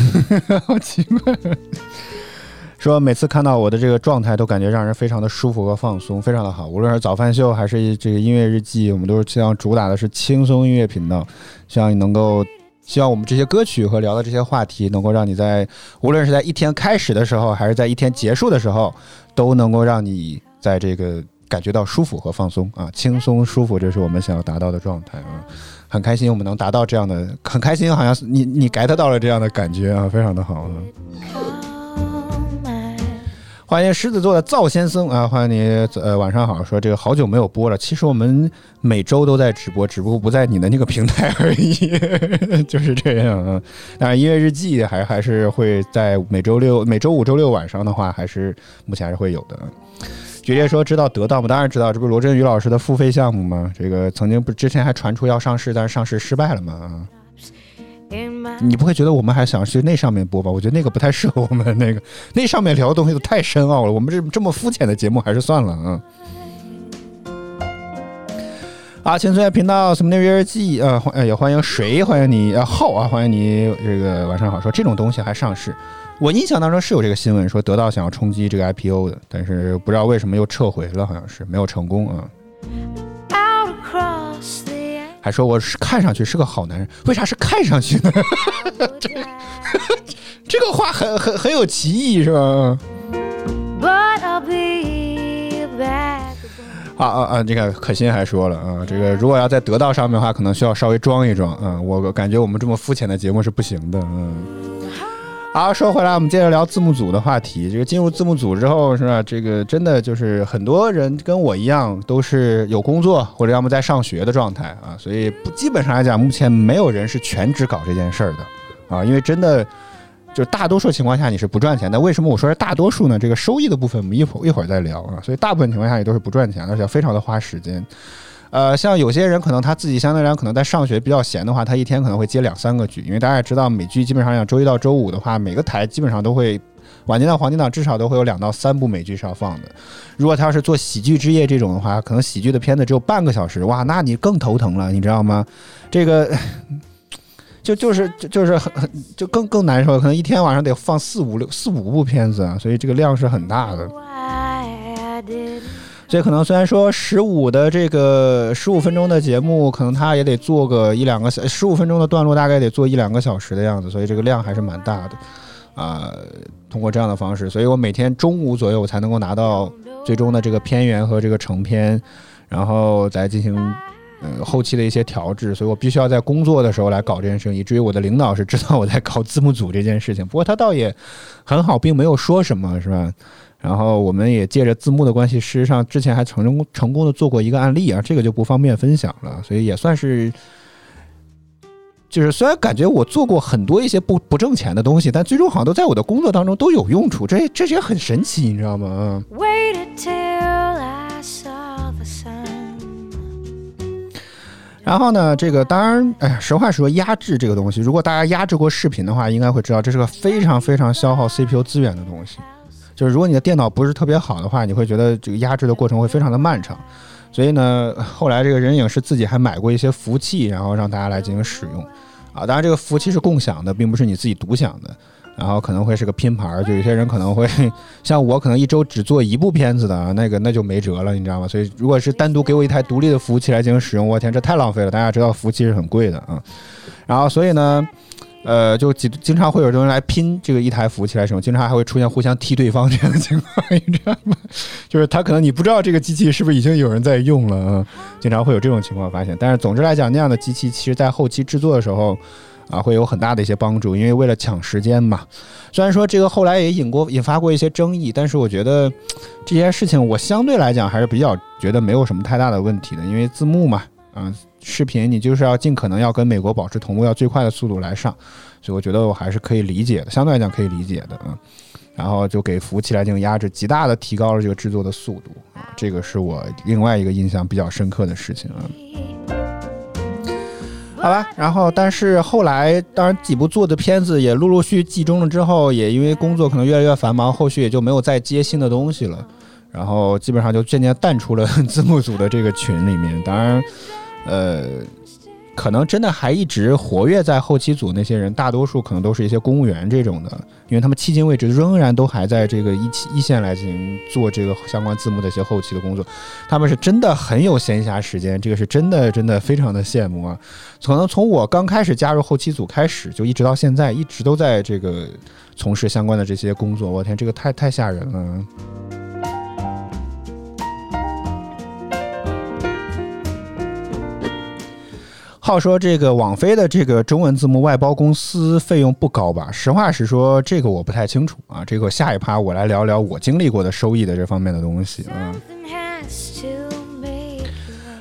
<laughs> 好奇怪，说每次看到我的这个状态，都感觉让人非常的舒服和放松，非常的好。无论是早饭秀还是这个音乐日记，我们都是希望主打的是轻松音乐频道，希望你能够。希望我们这些歌曲和聊的这些话题，能够让你在无论是在一天开始的时候，还是在一天结束的时候，都能够让你在这个感觉到舒服和放松啊，轻松舒服，这是我们想要达到的状态啊。很开心我们能达到这样的，很开心，好像是你你 get 到了这样的感觉啊，非常的好啊。欢迎狮子座的赵先生啊，欢迎你，呃，晚上好。说这个好久没有播了，其实我们每周都在直播，只不过不在你的那个平台而已，<laughs> 就是这样啊。当然，音乐日记还还是会在每周六、每周五、周六晚上的话，还是目前还是会有的。决烈说知道得到吗？当然知道，这不是罗振宇老师的付费项目吗？这个曾经不之前还传出要上市，但是上市失败了嘛啊。你不会觉得我们还想去那上面播吧？我觉得那个不太适合我们，那个那上面聊的东西都太深奥了。我们这这么肤浅的节目还是算了啊。啊，青春频道什么内日记啊，欢也欢迎谁，欢迎你啊浩啊，欢迎你这个晚上好。说这种东西还上市，我印象当中是有这个新闻说得到想要冲击这个 IPO 的，但是不知道为什么又撤回了，好像是没有成功啊。还说我是看上去是个好男人，为啥是看上去呢？Amber <laughs> 这个话很很很有歧义是吧.啊啊啊！这个可心还说了啊，这个如果要在得到上面的话，可能需要稍微装一装。嗯，我感觉我们这么肤浅的节目是不行的。嗯。好，说回来，我们接着聊字幕组的话题。这个进入字幕组之后，是吧？这个真的就是很多人跟我一样，都是有工作或者要么在上学的状态啊，所以不基本上来讲，目前没有人是全职搞这件事儿的啊，因为真的就大多数情况下你是不赚钱的。为什么我说是大多数呢？这个收益的部分我们一会儿一会儿再聊啊。所以大部分情况下也都是不赚钱，而且非常的花时间。呃，像有些人可能他自己相对来讲可能在上学比较闲的话，他一天可能会接两三个剧，因为大家也知道美剧基本上像周一到周五的话，每个台基本上都会晚间档、黄金档至少都会有两到三部美剧是要放的。如果他要是做喜剧之夜这种的话，可能喜剧的片子只有半个小时，哇，那你更头疼了，你知道吗？这个。就就是就就是很很就更更难受，可能一天晚上得放四五六四五部片子啊，所以这个量是很大的。Why I didn't 所以可能虽然说十五的这个十五分钟的节目，可能他也得做个一两个小，十五分钟的段落大概得做一两个小时的样子，所以这个量还是蛮大的。啊、通过这样的方式，所以我每天中午左右我才能够拿到最终的这个片源和这个成片，然后再进行嗯后期的一些调制，所以我必须要在工作的时候来搞这件事情，以至于我的领导是知道我在搞字幕组这件事情。不过他倒也很好，并没有说什么，是吧？然后我们也借着字幕的关系，事实上之前还成功成功的做过一个案例啊，这个就不方便分享了，所以也算是。就是虽然感觉我做过很多一些不不挣钱的东西，但最终好像都在我的工作当中都有用处，这这也很神奇，你知道吗？嗯 <laughs> waited till I saw the sun. 然后呢，这个当然，哎呀，实话实说，压制这个东西，如果大家压制过视频的话，应该会知道这是个非常非常消耗 CPU 资源的东西。就是如果你的电脑不是特别好的话，你会觉得这个压制的过程会非常的漫长。所以呢，后来这个人影是自己还买过一些服务器，然后让大家来进行使用。啊，当然这个服务器是共享的，并不是你自己独享的。然后可能会是个拼盘，就有些人可能会 <laughs> 像我，可能一周只做一部片子的，那个那就没辙了，你知道吗？所以如果是单独给我一台独立的服务器来进行使用，我天，这太浪费了。大家知道服务器是很贵的啊。然后所以呢，呃，就经经常会有人来拼这个一台服务器来使用，经常还会出现互相踢对方这样的情况，你知道吗？就是他可能你不知道这个机器是不是已经有人在用了啊，经常会有这种情况发现。但是总之来讲，那样的机器其实在后期制作的时候。啊，会有很大的一些帮助，因为为了抢时间嘛。虽然说这个后来也引过引发过一些争议，但是我觉得这件事情我相对来讲还是比较觉得没有什么太大的问题的，因为字幕嘛，啊，视频你就是要尽可能要跟美国保持同步，要最快的速度来上，所以我觉得我还是可以理解的，相对来讲可以理解的啊。然后就给服务器来进行压制，极大的提高了这个制作的速度啊，这个是我另外一个印象比较深刻的事情啊。好吧，然后但是后来，当然几部做的片子也陆陆续集中了之后，也因为工作可能越来越繁忙，后续也就没有再接新的东西了，然后基本上就渐渐淡出了 <laughs> 字幕组的这个群里面。当然，呃，可能真的还一直活跃在后期组那些人，大多数可能都是一些公务员这种的，因为他们迄今为止仍然都还在这个一期一线来进行做这个相关字幕的一些后期的工作，他们是真的很有闲暇时间，这个是真的真的非常的羡慕啊。可能从我刚开始加入后期组开始，就一直到现在，一直都在这个从事相关的这些工作。我天，这个太太吓人了。号说这个网飞的这个中文字幕外包公司费用不高吧？实话实说，这个我不太清楚啊。这个下一趴我来聊聊我经历过的收益的这方面的东西啊。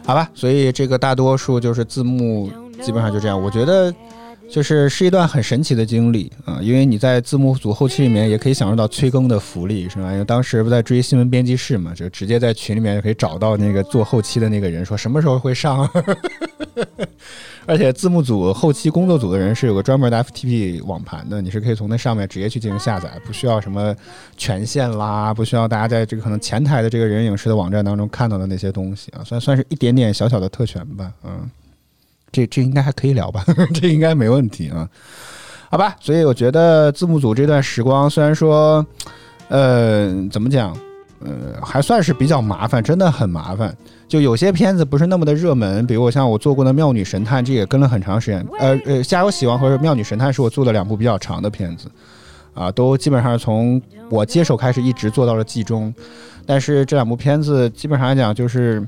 好吧，所以这个大多数就是字幕基本上就这样。我觉得就是是一段很神奇的经历啊，因为你在字幕组后期里面也可以享受到催更的福利，是吧？因为当时不在追新闻编辑室嘛，就直接在群里面就可以找到那个做后期的那个人，说什么时候会上。<laughs> 而且字幕组后期工作组的人是有个专门的 FTP 网盘的，你是可以从那上面直接去进行下载，不需要什么权限啦，不需要大家在这个可能前台的这个人影视的网站当中看到的那些东西啊，算算是一点点小小的特权吧，嗯，这这应该还可以聊吧，<laughs> 这应该没问题啊。好吧，所以我觉得字幕组这段时光虽然说，呃，怎么讲，呃，还算是比较麻烦，真的很麻烦。就有些片子不是那么的热门，比如我像我做过的《妙女神探》，这也跟了很长时间。呃呃，《家有喜王》和《妙女神探》是我做的两部比较长的片子，啊，都基本上从我接手开始一直做到了季中。但是这两部片子基本上来讲，就是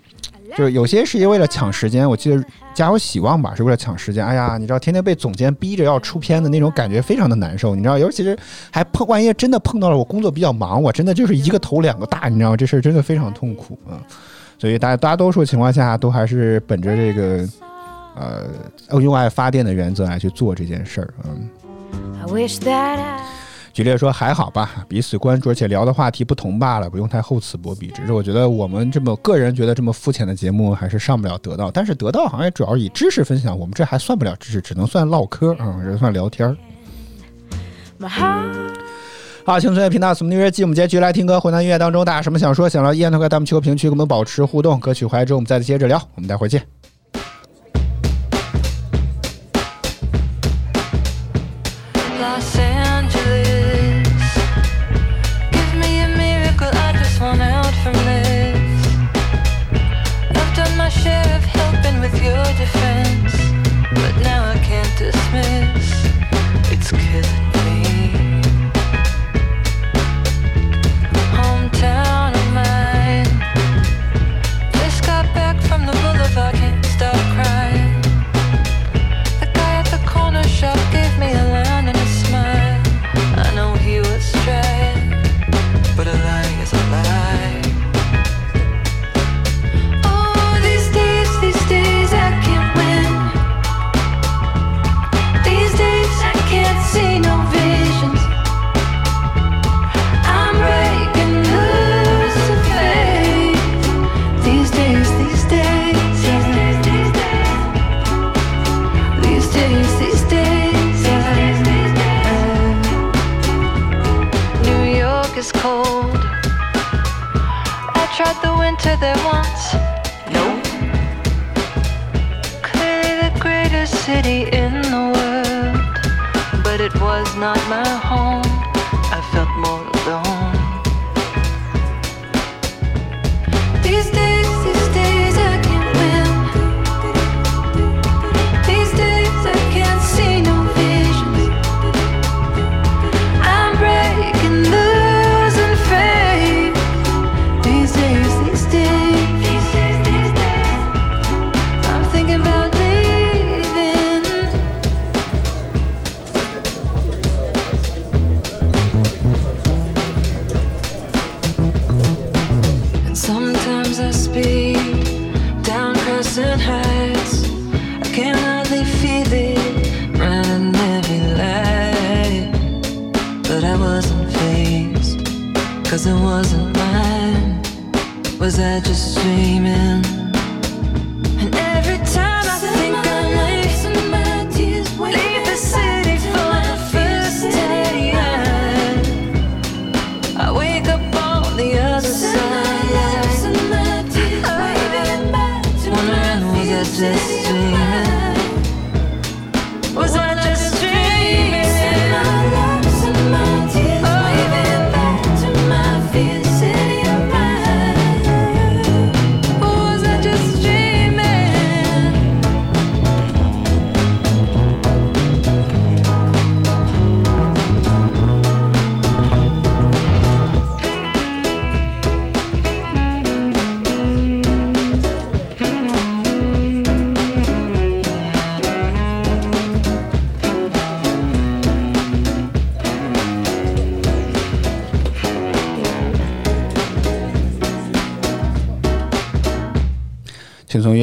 就是有些是因为了抢时间，我记得《家有喜望》吧，是为了抢时间。哎呀，你知道，天天被总监逼着要出片的那种感觉，非常的难受。你知道，尤其是还碰，万一真的碰到了我工作比较忙，我真的就是一个头两个大，你知道，这事儿真的非常痛苦啊。所以大家大多数情况下都还是本着这个呃用爱发电的原则来去做这件事儿，嗯。举例说还好吧，彼此关注而且聊的话题不同罢了，不用太厚此薄彼。只是我觉得我们这么个人觉得这么肤浅的节目还是上不了得到，但是得到好像也主要以知识分享，我们这还算不了知识，只能算唠嗑啊，这算聊天儿。好，青春频道《什么音乐季》，我们接续来听歌。湖南音乐当中，大家什么想说？想聊，依然都可以弹幕评论区跟我们保持互动。歌曲回来之后，我们再接着聊。我们待会儿见。there once? No. Clearly the greatest city in the world, but it was not my home.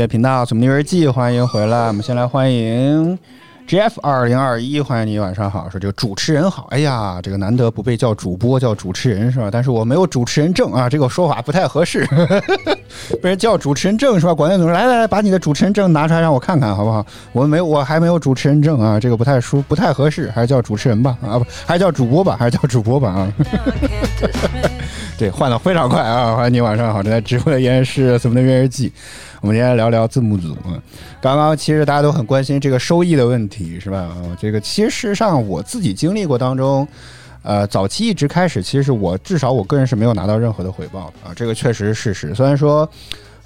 频道，怎么音乐季，欢迎回来。我们先来欢迎 GF 二零二一，欢迎你，晚上好。说这个主持人好，哎呀，这个难得不被叫主播，叫主持人是吧？但是我没有主持人证啊，这个说法不太合适。<laughs> 被人叫主持人证是吧？广电总说来来来，把你的主持人证拿出来让我看看好不好？我没，我还没有主持人证啊，这个不太舒，不太合适，还是叫主持人吧啊不，还是叫主播吧，还是叫主播吧啊。<laughs> <laughs> 对，换的非常快啊！欢迎你，晚上好，正在直播的依然是我们的《月日记》。我们今天聊聊字幕组啊。刚刚其实大家都很关心这个收益的问题，是吧？啊，这个其实事实上我自己经历过当中，呃，早期一直开始，其实我至少我个人是没有拿到任何的回报的啊，这个确实是事实。虽然说。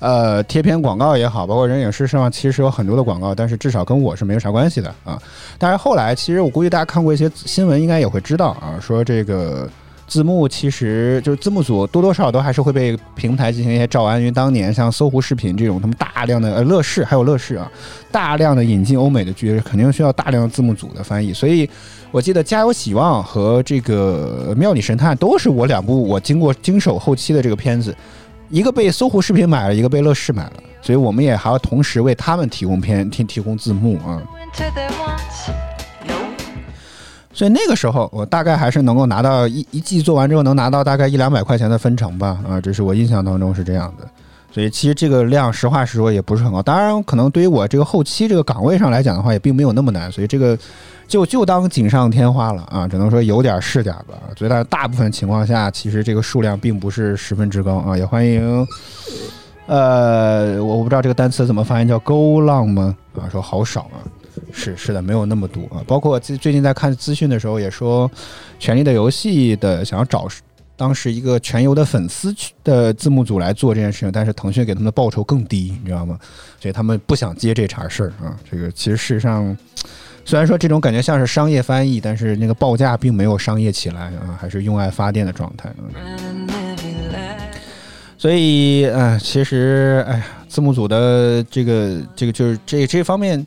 呃，贴片广告也好，包括人影视上其实有很多的广告，但是至少跟我是没有啥关系的啊。但是后来，其实我估计大家看过一些新闻，应该也会知道啊，说这个字幕其实就是字幕组多多少少都还是会被平台进行一些照安，因为当年像搜狐视频这种，他们大量的呃乐视还有乐视啊，大量的引进欧美的剧，肯定需要大量的字幕组的翻译。所以我记得《家有喜望》和这个《妙里神探》都是我两部我经过经手后期的这个片子。一个被搜狐视频买了，一个被乐视买了，所以我们也还要同时为他们提供片提提供字幕啊。所以那个时候，我大概还是能够拿到一一季做完之后，能拿到大概一两百块钱的分成吧啊，这是我印象当中是这样的。所以其实这个量，实话实说也不是很高。当然，可能对于我这个后期这个岗位上来讲的话，也并没有那么难。所以这个。就就当锦上添花了啊，只能说有点是点吧。所以，但大部分情况下，其实这个数量并不是十分之高啊。也欢迎，呃，我不知道这个单词怎么发音，叫勾浪吗？啊，说好少啊，是是的，没有那么多啊。包括最最近在看资讯的时候，也说《权力的游戏》的想要找当时一个全游的粉丝的字幕组来做这件事情，但是腾讯给他们的报酬更低，你知道吗？所以他们不想接这茬事儿啊。这个其实事实上。虽然说这种感觉像是商业翻译，但是那个报价并没有商业起来啊，还是用爱发电的状态。所以，呃，其实，哎呀，字幕组的这个这个就是这这方面，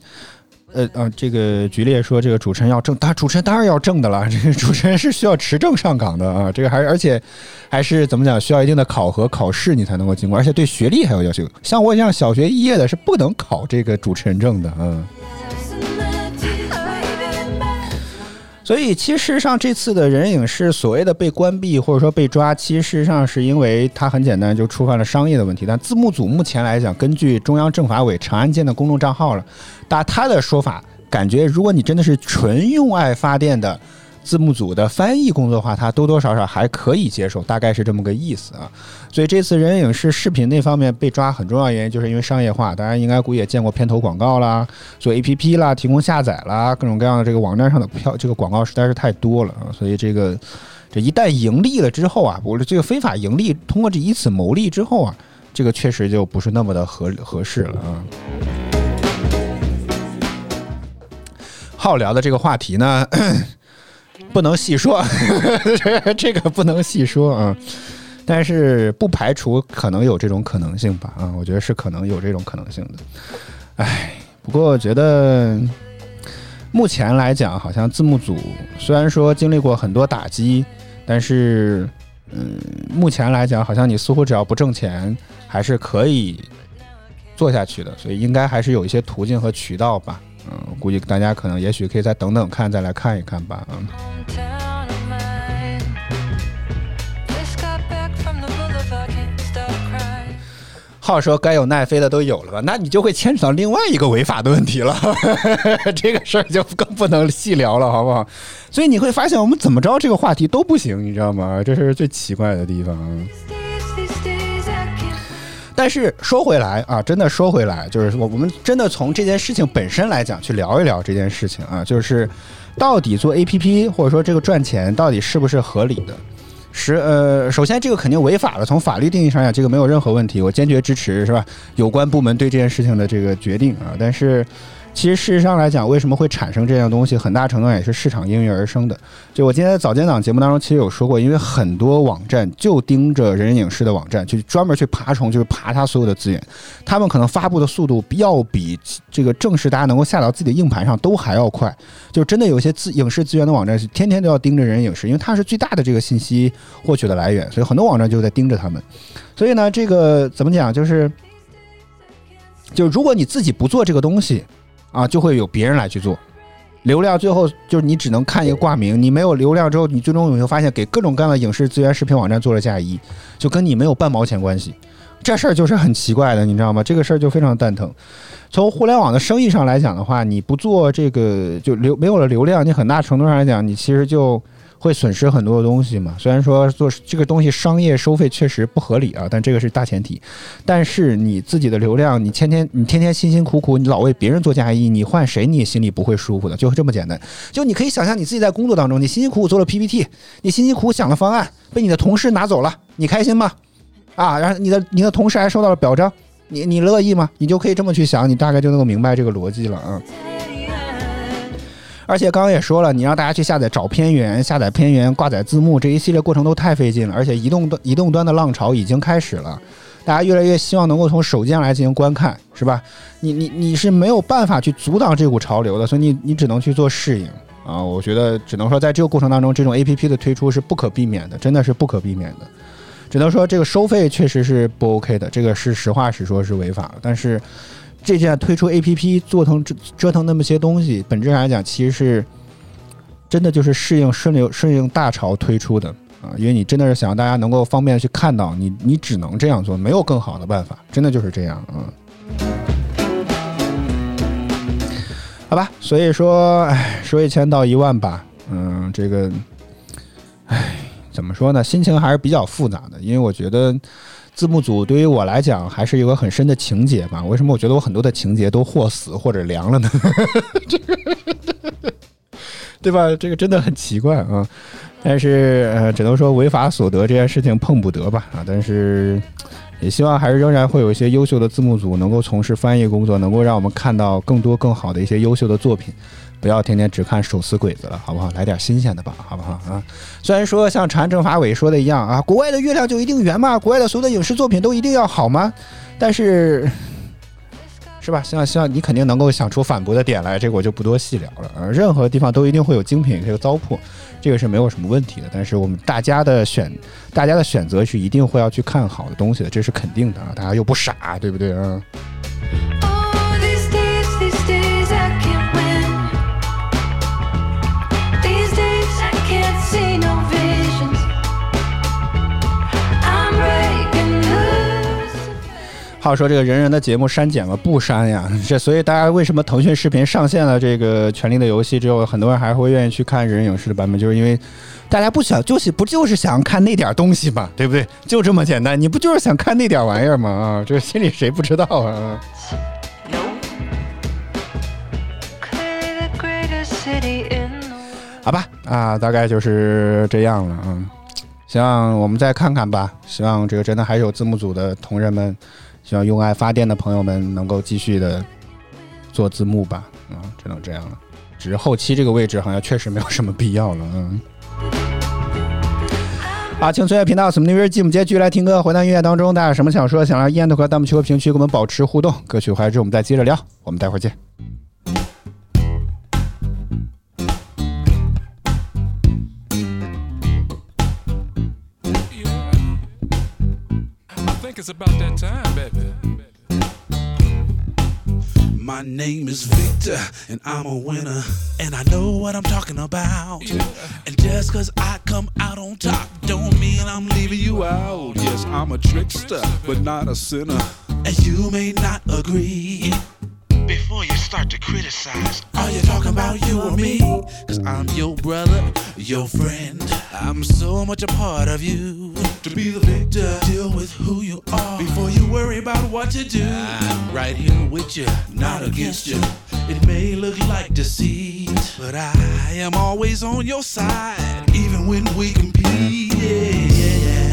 呃啊，这个举例说，这个主持人要证，当然主持人当然要证的了。这个主持人是需要持证上岗的啊，这个还而且还是怎么讲，需要一定的考核考试你才能够经过，而且对学历还有要求。像我这样小学毕业的，是不能考这个主持人证的啊。所以，其实事实上，这次的人影是所谓的被关闭或者说被抓，其实事实上是因为它很简单，就触犯了商业的问题。但字幕组目前来讲，根据中央政法委长安建的公众账号了，打他的说法，感觉如果你真的是纯用爱发电的。字幕组的翻译工作的话，他多多少少还可以接受，大概是这么个意思啊。所以这次人影视视频那方面被抓，很重要原因就是因为商业化。大家应该估计也见过片头广告啦，做 APP 啦，提供下载啦，各种各样的这个网站上的票，这个广告实在是太多了啊。所以这个这一旦盈利了之后啊，我这个非法盈利，通过这以此牟利之后啊，这个确实就不是那么的合合适了啊。好聊的这个话题呢。不能细说，<laughs> 这个不能细说啊，但是不排除可能有这种可能性吧啊，我觉得是可能有这种可能性的。哎，不过我觉得目前来讲，好像字幕组虽然说经历过很多打击，但是嗯，目前来讲，好像你似乎只要不挣钱，还是可以做下去的，所以应该还是有一些途径和渠道吧。嗯，估计大家可能也许可以再等等看，再来看一看吧。嗯。号说该有奈飞的都有了吧？那你就会牵扯到另外一个违法的问题了，<laughs> 这个事儿就更不能细聊了，好不好？所以你会发现，我们怎么着这个话题都不行，你知道吗？这是最奇怪的地方。但是说回来啊，真的说回来，就是我我们真的从这件事情本身来讲去聊一聊这件事情啊，就是到底做 A P P 或者说这个赚钱到底是不是合理的？是呃，首先这个肯定违法的，从法律定义上讲，这个没有任何问题，我坚决支持，是吧？有关部门对这件事情的这个决定啊，但是。其实事实上来讲，为什么会产生这样东西，很大程度上也是市场应运而生的。就我今天在早间档节目当中，其实有说过，因为很多网站就盯着人人影视的网站，就专门去爬虫，就是爬它所有的资源。他们可能发布的速度要比这个正式大家能够下到自己的硬盘上都还要快。就真的有一些资影视资源的网站天天都要盯着人人影视，因为它是最大的这个信息获取的来源，所以很多网站就在盯着他们。所以呢，这个怎么讲，就是就如果你自己不做这个东西。啊，就会有别人来去做，流量最后就是你只能看一个挂名，你没有流量之后，你最终你会发现给各种各样的影视资源、视频网站做了嫁衣，就跟你没有半毛钱关系。这事儿就是很奇怪的，你知道吗？这个事儿就非常蛋疼。从互联网的生意上来讲的话，你不做这个就流没有了流量，你很大程度上来讲，你其实就会损失很多的东西嘛。虽然说做这个东西商业收费确实不合理啊，但这个是大前提。但是你自己的流量，你天天你天天辛辛苦苦，你老为别人做嫁衣，你换谁你也心里不会舒服的，就这么简单。就你可以想象你自己在工作当中，你辛辛苦苦做了 PPT，你辛辛苦苦想了方案，被你的同事拿走了，你开心吗？啊，然后你的你的同事还收到了表彰，你你乐意吗？你就可以这么去想，你大概就能够明白这个逻辑了啊。而且刚刚也说了，你让大家去下载找片源、下载片源、挂载字幕这一系列过程都太费劲了。而且移动端移动端的浪潮已经开始了，大家越来越希望能够从手机上来进行观看，是吧？你你你是没有办法去阻挡这股潮流的，所以你你只能去做适应啊。我觉得只能说在这个过程当中，这种 A P P 的推出是不可避免的，真的是不可避免的。只能说这个收费确实是不 OK 的，这个是实话实说，是违法的。但是。这件推出 A P P 做成折折腾那么些东西，本质上来讲，其实是真的就是适应顺流顺应大潮推出的啊，因为你真的是想让大家能够方便去看到你，你只能这样做，没有更好的办法，真的就是这样啊。好吧，所以说，哎，说一千道一万吧，嗯，这个，哎，怎么说呢？心情还是比较复杂的，因为我觉得。字幕组对于我来讲还是有个很深的情节吧？为什么我觉得我很多的情节都或死或者凉了呢？<laughs> 这个，对吧？这个真的很奇怪啊！但是呃，只能说违法所得这件事情碰不得吧啊！但是也希望还是仍然会有一些优秀的字幕组能够从事翻译工作，能够让我们看到更多更好的一些优秀的作品。不要天天只看手撕鬼子了，好不好？来点新鲜的吧，好不好啊？虽然说像长安政法委说的一样啊，国外的月亮就一定圆吗？国外的所有的影视作品都一定要好吗？但是，是吧？希望希望你肯定能够想出反驳的点来，这个我就不多细聊了啊。任何地方都一定会有精品，这个糟粕，这个是没有什么问题的。但是我们大家的选，大家的选择是一定会要去看好的东西的，这是肯定的啊。大家又不傻，对不对啊？话说这个人人的节目删减了不删呀？<laughs> 这所以大家为什么腾讯视频上线了这个《权力的游戏》之后，很多人还会愿意去看人影视的版本，就是因为大家不想就是不就是想看那点东西嘛，对不对？就这么简单，你不就是想看那点玩意儿吗？啊，这心里谁不知道啊？好吧，啊，大概就是这样了啊。希望我们再看看吧。希望这个真的还有字幕组的同仁们。希望用爱发电的朋友们能够继续的做字幕吧，啊，只能这样了。只是后期这个位置好像确实没有什么必要了，嗯。好，请岁月频道什么音乐继续来听歌，回到音乐当中，大家有什么想说、想让依然的和弹幕区和评区跟我们保持互动。歌曲回来之后我们再接着聊，我们待会儿见。It's about that time, baby. My name is Victor, and I'm a winner, and I know what I'm talking about. Yeah. And just cause I come out on top, don't mean I'm leaving you out. Yes, I'm a trickster, but not a sinner. And you may not agree. Before you start to criticize, are you talking about you or me? Cause I'm your brother, your friend. I'm so much a part of you. To be the victor, deal with who you are. Before you worry about what to do. I'm right here with you, not against you. It may look like deceit, but I am always on your side, even when we compete. Yeah, yeah.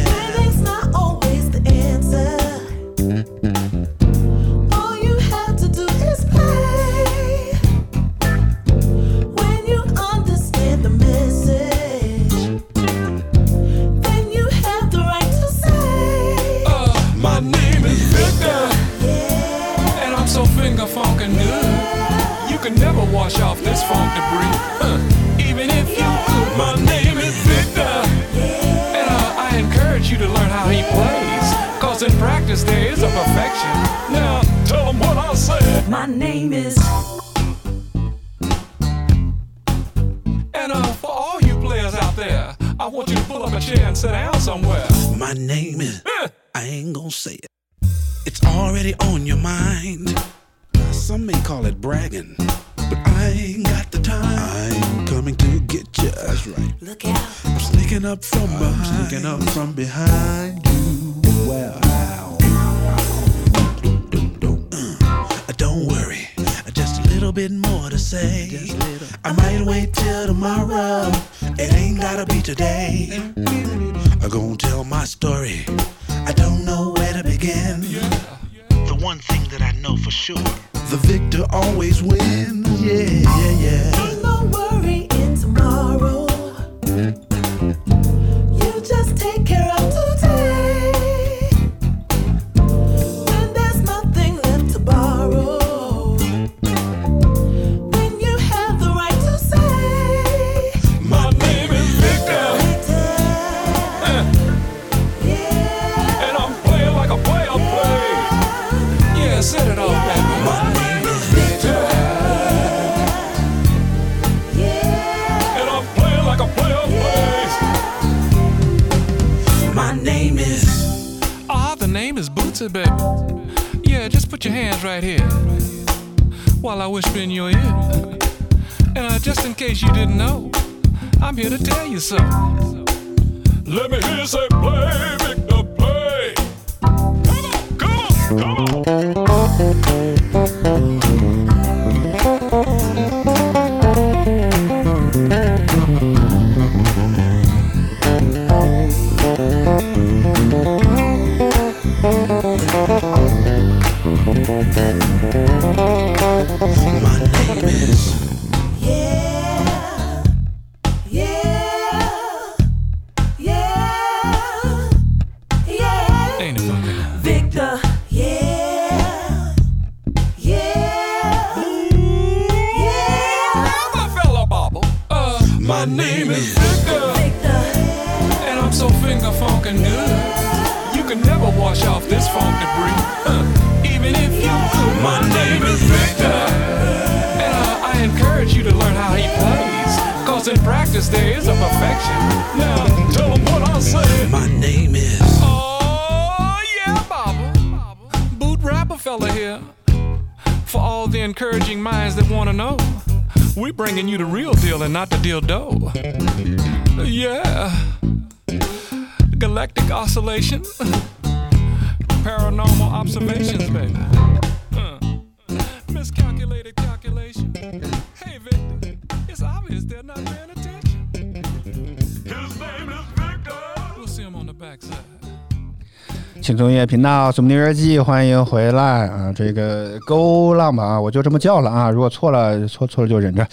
Wash off this funk debris. Uh, even if you could. My name is Victor. And uh, I encourage you to learn how he plays. Cause in practice there is a perfection. Now, tell him what I said. My name is. And uh, for all you players out there, I want you to pull up a chair and sit down somewhere. My name is. I ain't gonna say it. It's already on your mind. Some may call it bragging, but I ain't got the time. I ain't coming to get you. That's right. Look out. I'm sneaking up from behind. Sneaking up from behind you. Well, how? Uh, don't worry, just a little bit more to say. I might wait till tomorrow. It ain't gotta be today. I'm gonna tell my story. I don't know where to begin. The one thing that I know for sure, the victor always wins. Yeah, yeah, yeah. Ain't no worry in tomorrow. Whisper in your ear. And uh, just in case you didn't know, I'm here to tell you so. Let me hear you say, play. Encouraging minds that wanna know. We bringing you the real deal and not the deal dough. Yeah. Galactic oscillation. Paranormal observations, baby. Uh, miscalculated calculation. Hey, Victor, it's obvious they're not paying attention. His name is Victor. We'll see him on the backside. 轻松音乐频道《总音日记》，欢迎回来啊！这个勾浪吧，我就这么叫了啊！如果错了，错错了就忍着。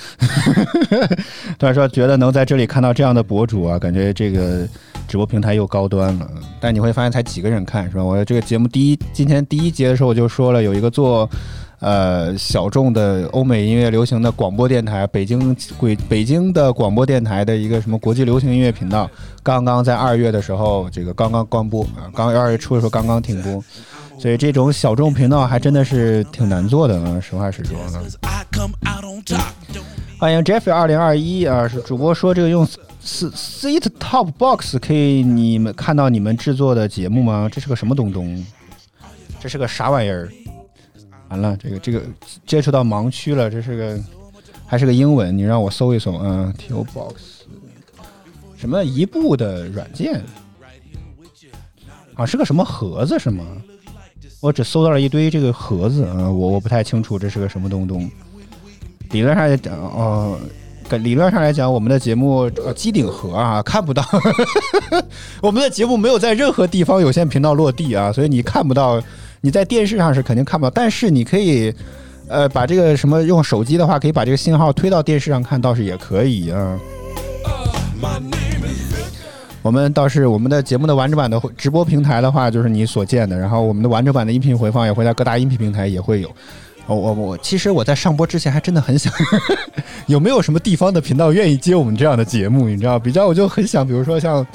<laughs> 突然说觉得能在这里看到这样的博主啊，感觉这个直播平台又高端了。但你会发现才几个人看是吧？我这个节目第一今天第一节的时候我就说了，有一个做呃小众的欧美音乐流行的广播电台，北京北北京的广播电台的一个什么国际流行音乐频道，刚刚在二月的时候这个刚刚关播啊，刚二月初的时候刚刚停播。所以这种小众频道还真的是挺难做的啊，实话实说。欢迎 Jeffrey 二零二一啊，是主播说这个用 Seat Top Box 可以你们看到你们制作的节目吗？这是个什么东东？这是个啥玩意儿？完了，这个这个接触到盲区了，这是个还是个英文，你让我搜一搜啊，T O Box 什么一步的软件啊，是个什么盒子是吗？我只搜到了一堆这个盒子啊，我我不太清楚这是个什么东东。理论上讲，哦，理论上来讲，我们的节目呃机顶盒啊看不到，<laughs> 我们的节目没有在任何地方有线频道落地啊，所以你看不到，你在电视上是肯定看不到，但是你可以。呃，把这个什么用手机的话，可以把这个信号推到电视上看，倒是也可以啊。我们倒是我们的节目的完整版的直播平台的话，就是你所见的，然后我们的完整版的音频回放也会在各大音频平台也会有。我我我，其实我在上播之前还真的很想，<laughs> 有没有什么地方的频道愿意接我们这样的节目？你知道，比较我就很想，比如说像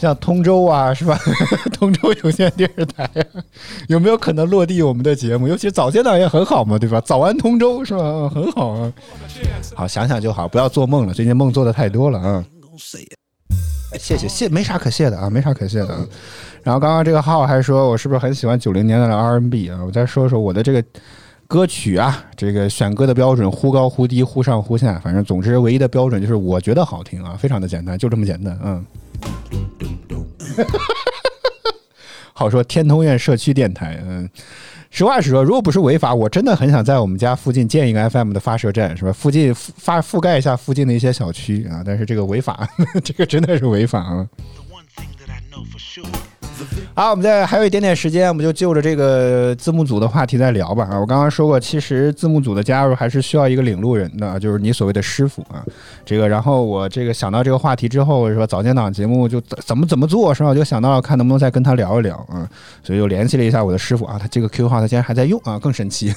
像通州啊，是吧？<laughs> 通州有线电视台啊，有没有可能落地我们的节目？尤其早间档也很好嘛，对吧？早安通州是吧？很好啊。好，想想就好，不要做梦了，最近梦做的太多了啊。谢谢谢，没啥可谢的啊，没啥可谢的。然后刚刚这个号还说我是不是很喜欢九零年代的 R&B 啊？我再说说我的这个歌曲啊，这个选歌的标准忽高忽低、忽上忽下，反正总之唯一的标准就是我觉得好听啊，非常的简单，就这么简单，嗯。<laughs> 好说天通苑社区电台，嗯，实话实说，如果不是违法，我真的很想在我们家附近建一个 FM 的发射站，是吧？附近覆发覆盖一下附近的一些小区啊，但是这个违法，<laughs> 这个真的是违法啊。One thing that I know for sure. <laughs> 好，我们再还有一点点时间，我们就就着这个字幕组的话题再聊吧。啊，我刚刚说过，其实字幕组的加入还是需要一个领路人的，就是你所谓的师傅啊。这个，然后我这个想到这个话题之后，是吧？早间档节目就怎么怎么做，是吧？我就想到看能不能再跟他聊一聊啊，所以又联系了一下我的师傅啊，他这个 Q 号他竟然还在用啊，更神奇。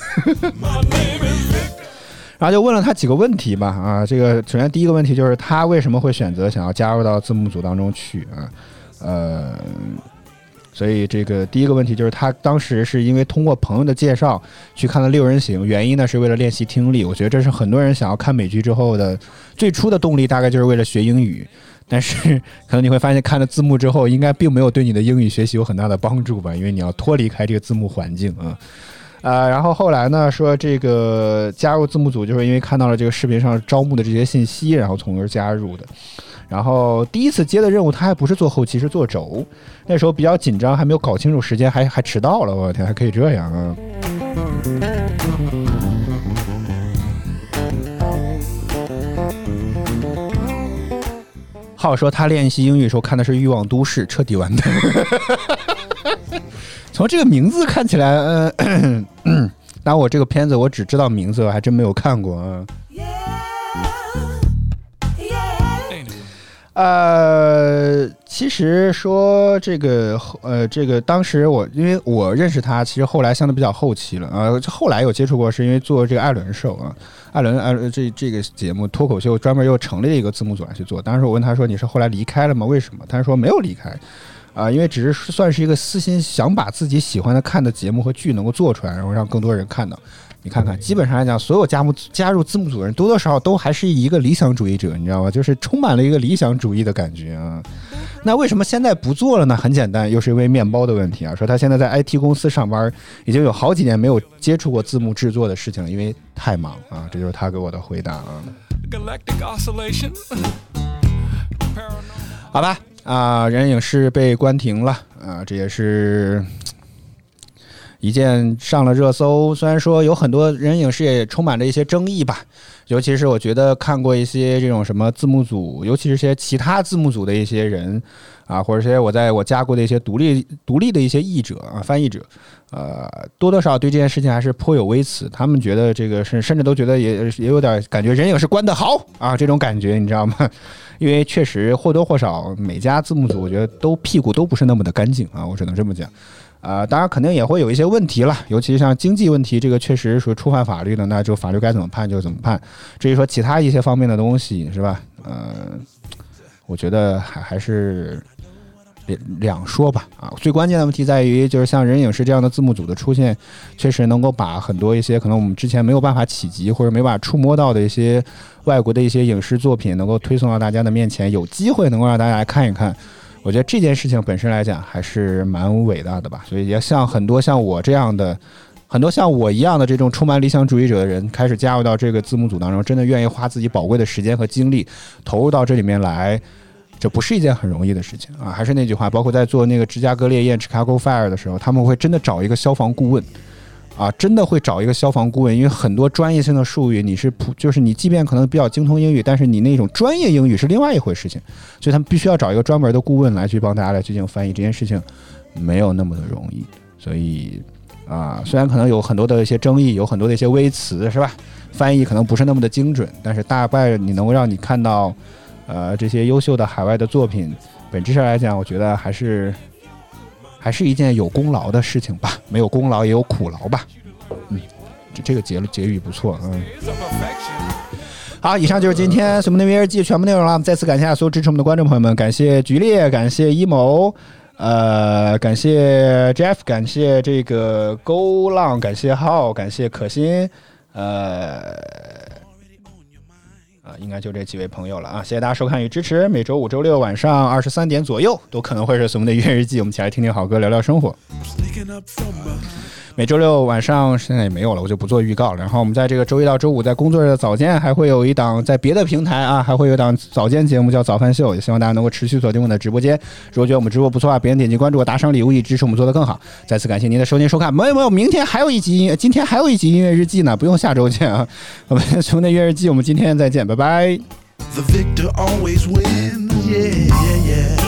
然后就问了他几个问题吧啊，这个首先第一个问题就是他为什么会选择想要加入到字幕组当中去啊？呃，所以这个第一个问题就是他当时是因为通过朋友的介绍去看了《六人行》，原因呢是为了练习听力。我觉得这是很多人想要看美剧之后的最初的动力，大概就是为了学英语。但是可能你会发现，看了字幕之后，应该并没有对你的英语学习有很大的帮助吧，因为你要脱离开这个字幕环境啊。呃，然后后来呢，说这个加入字幕组，就是因为看到了这个视频上招募的这些信息，然后从而加入的。然后第一次接的任务，他还不是做后期，是做轴。那时候比较紧张，还没有搞清楚时间，还还迟到了。我天，还可以这样啊！浩说他练习英语的时候看的是《欲望都市》，彻底完蛋。<laughs> 从这个名字看起来，嗯、呃，<clears throat> 当然我这个片子我只知道名字，我还真没有看过啊。呃，其实说这个呃，这个当时我因为我认识他，其实后来相对比较后期了、呃，后来有接触过，是因为做这个艾伦秀啊，艾伦艾伦这这个节目脱口秀专门又成立了一个字幕组来去做。当时我问他说：“你是后来离开了吗？为什么？”他说：“没有离开。”啊、因为只是算是一个私心，想把自己喜欢的看的节目和剧能够做出来，然后让更多人看到。你看看，基本上来讲，所有加入加入字幕组的人，多多少少都还是一个理想主义者，你知道吗？就是充满了一个理想主义的感觉啊。那为什么现在不做了呢？很简单，又是因为面包的问题啊。说他现在在 IT 公司上班，已经有好几年没有接触过字幕制作的事情了，因为太忙啊。这就是他给我的回答啊。Galactic oscillation. 好吧，啊、人影视被关停了啊、这也是一件上了热搜。虽然说有很多人影视也充满着一些争议吧，尤其是我觉得看过一些这种什么字幕组，尤其是些其他字幕组的一些人啊，或者些我在我加过的一些独立独立的一些译者啊、翻译者，呃，多多少少对这件事情还是颇有微词。他们觉得这个是甚至都觉得也也有点感觉人影视关得好啊，这种感觉你知道吗？<laughs> 因为确实或多或少每家字幕组我觉得都屁股都不是那么的干净啊，我只能这么讲。啊、当然肯定也会有一些问题了，尤其像经济问题，这个确实属于触犯法律的，那就法律该怎么判就怎么判。至于说其他一些方面的东西，是吧？呃，我觉得还还是两两说吧。啊，最关键的问题在于，就是像人影视这样的字幕组的出现，确实能够把很多一些可能我们之前没有办法企及或者没办法触摸到的一些外国的一些影视作品，能够推送到大家的面前，有机会能够让大家来看一看。我觉得这件事情本身来讲还是蛮伟大的吧，所以也像很多像我这样的，很多像我一样的这种充满理想主义者的人，开始加入到这个字幕组当中，真的愿意花自己宝贵的时间和精力投入到这里面来，这不是一件很容易的事情啊。还是那句话，包括在做那个芝加哥烈焰 （Chicago Fire） 的时候，他们会真的找一个消防顾问。啊，真的会找一个消防顾问，因为很多专业性的术语，你是普，就是你即便可能比较精通英语，但是你那种专业英语是另外一回事情，所以他们必须要找一个专门的顾问来去帮大家来进行翻译，这件事情没有那么的容易，所以啊，虽然可能有很多的一些争议，有很多的一些微词，是吧？翻译可能不是那么的精准，但是大概你能够让你看到，呃，这些优秀的海外的作品，本质上来讲，我觉得还是还是一件有功劳的事情吧，没有功劳也有苦劳吧。嗯，这这个结了结语不错，嗯。好，以上就是今天《什么的约日记》全部内容了。再次感谢所有支持我们的观众朋友们，感谢菊烈，感谢一谋，呃，感谢 Jeff，感谢这个勾浪，感谢浩，感谢可心，呃，应该就这几位朋友了啊！谢谢大家收看与支持。每周五、周六晚上二十三点左右都可能会是我们的音乐日记，我们一起来听听好歌，聊聊生活。每周六晚上现在也没有了，我就不做预告了。然后我们在这个周一到周五在工作日的早间还会有一档在别的平台啊，还会有一档早间节目叫早饭秀，也希望大家能够持续锁定我们的直播间。如果觉得我们直播不错啊，别人点击关注、打赏礼物，以支持我们做得更好。再次感谢您的收听收看。没有没有，明天还有一集音乐，今天还有一集音乐日记呢，不用下周见啊。我们熊的音乐日记，我们今天再见，拜拜。The victor always wins. Yeah, yeah, yeah.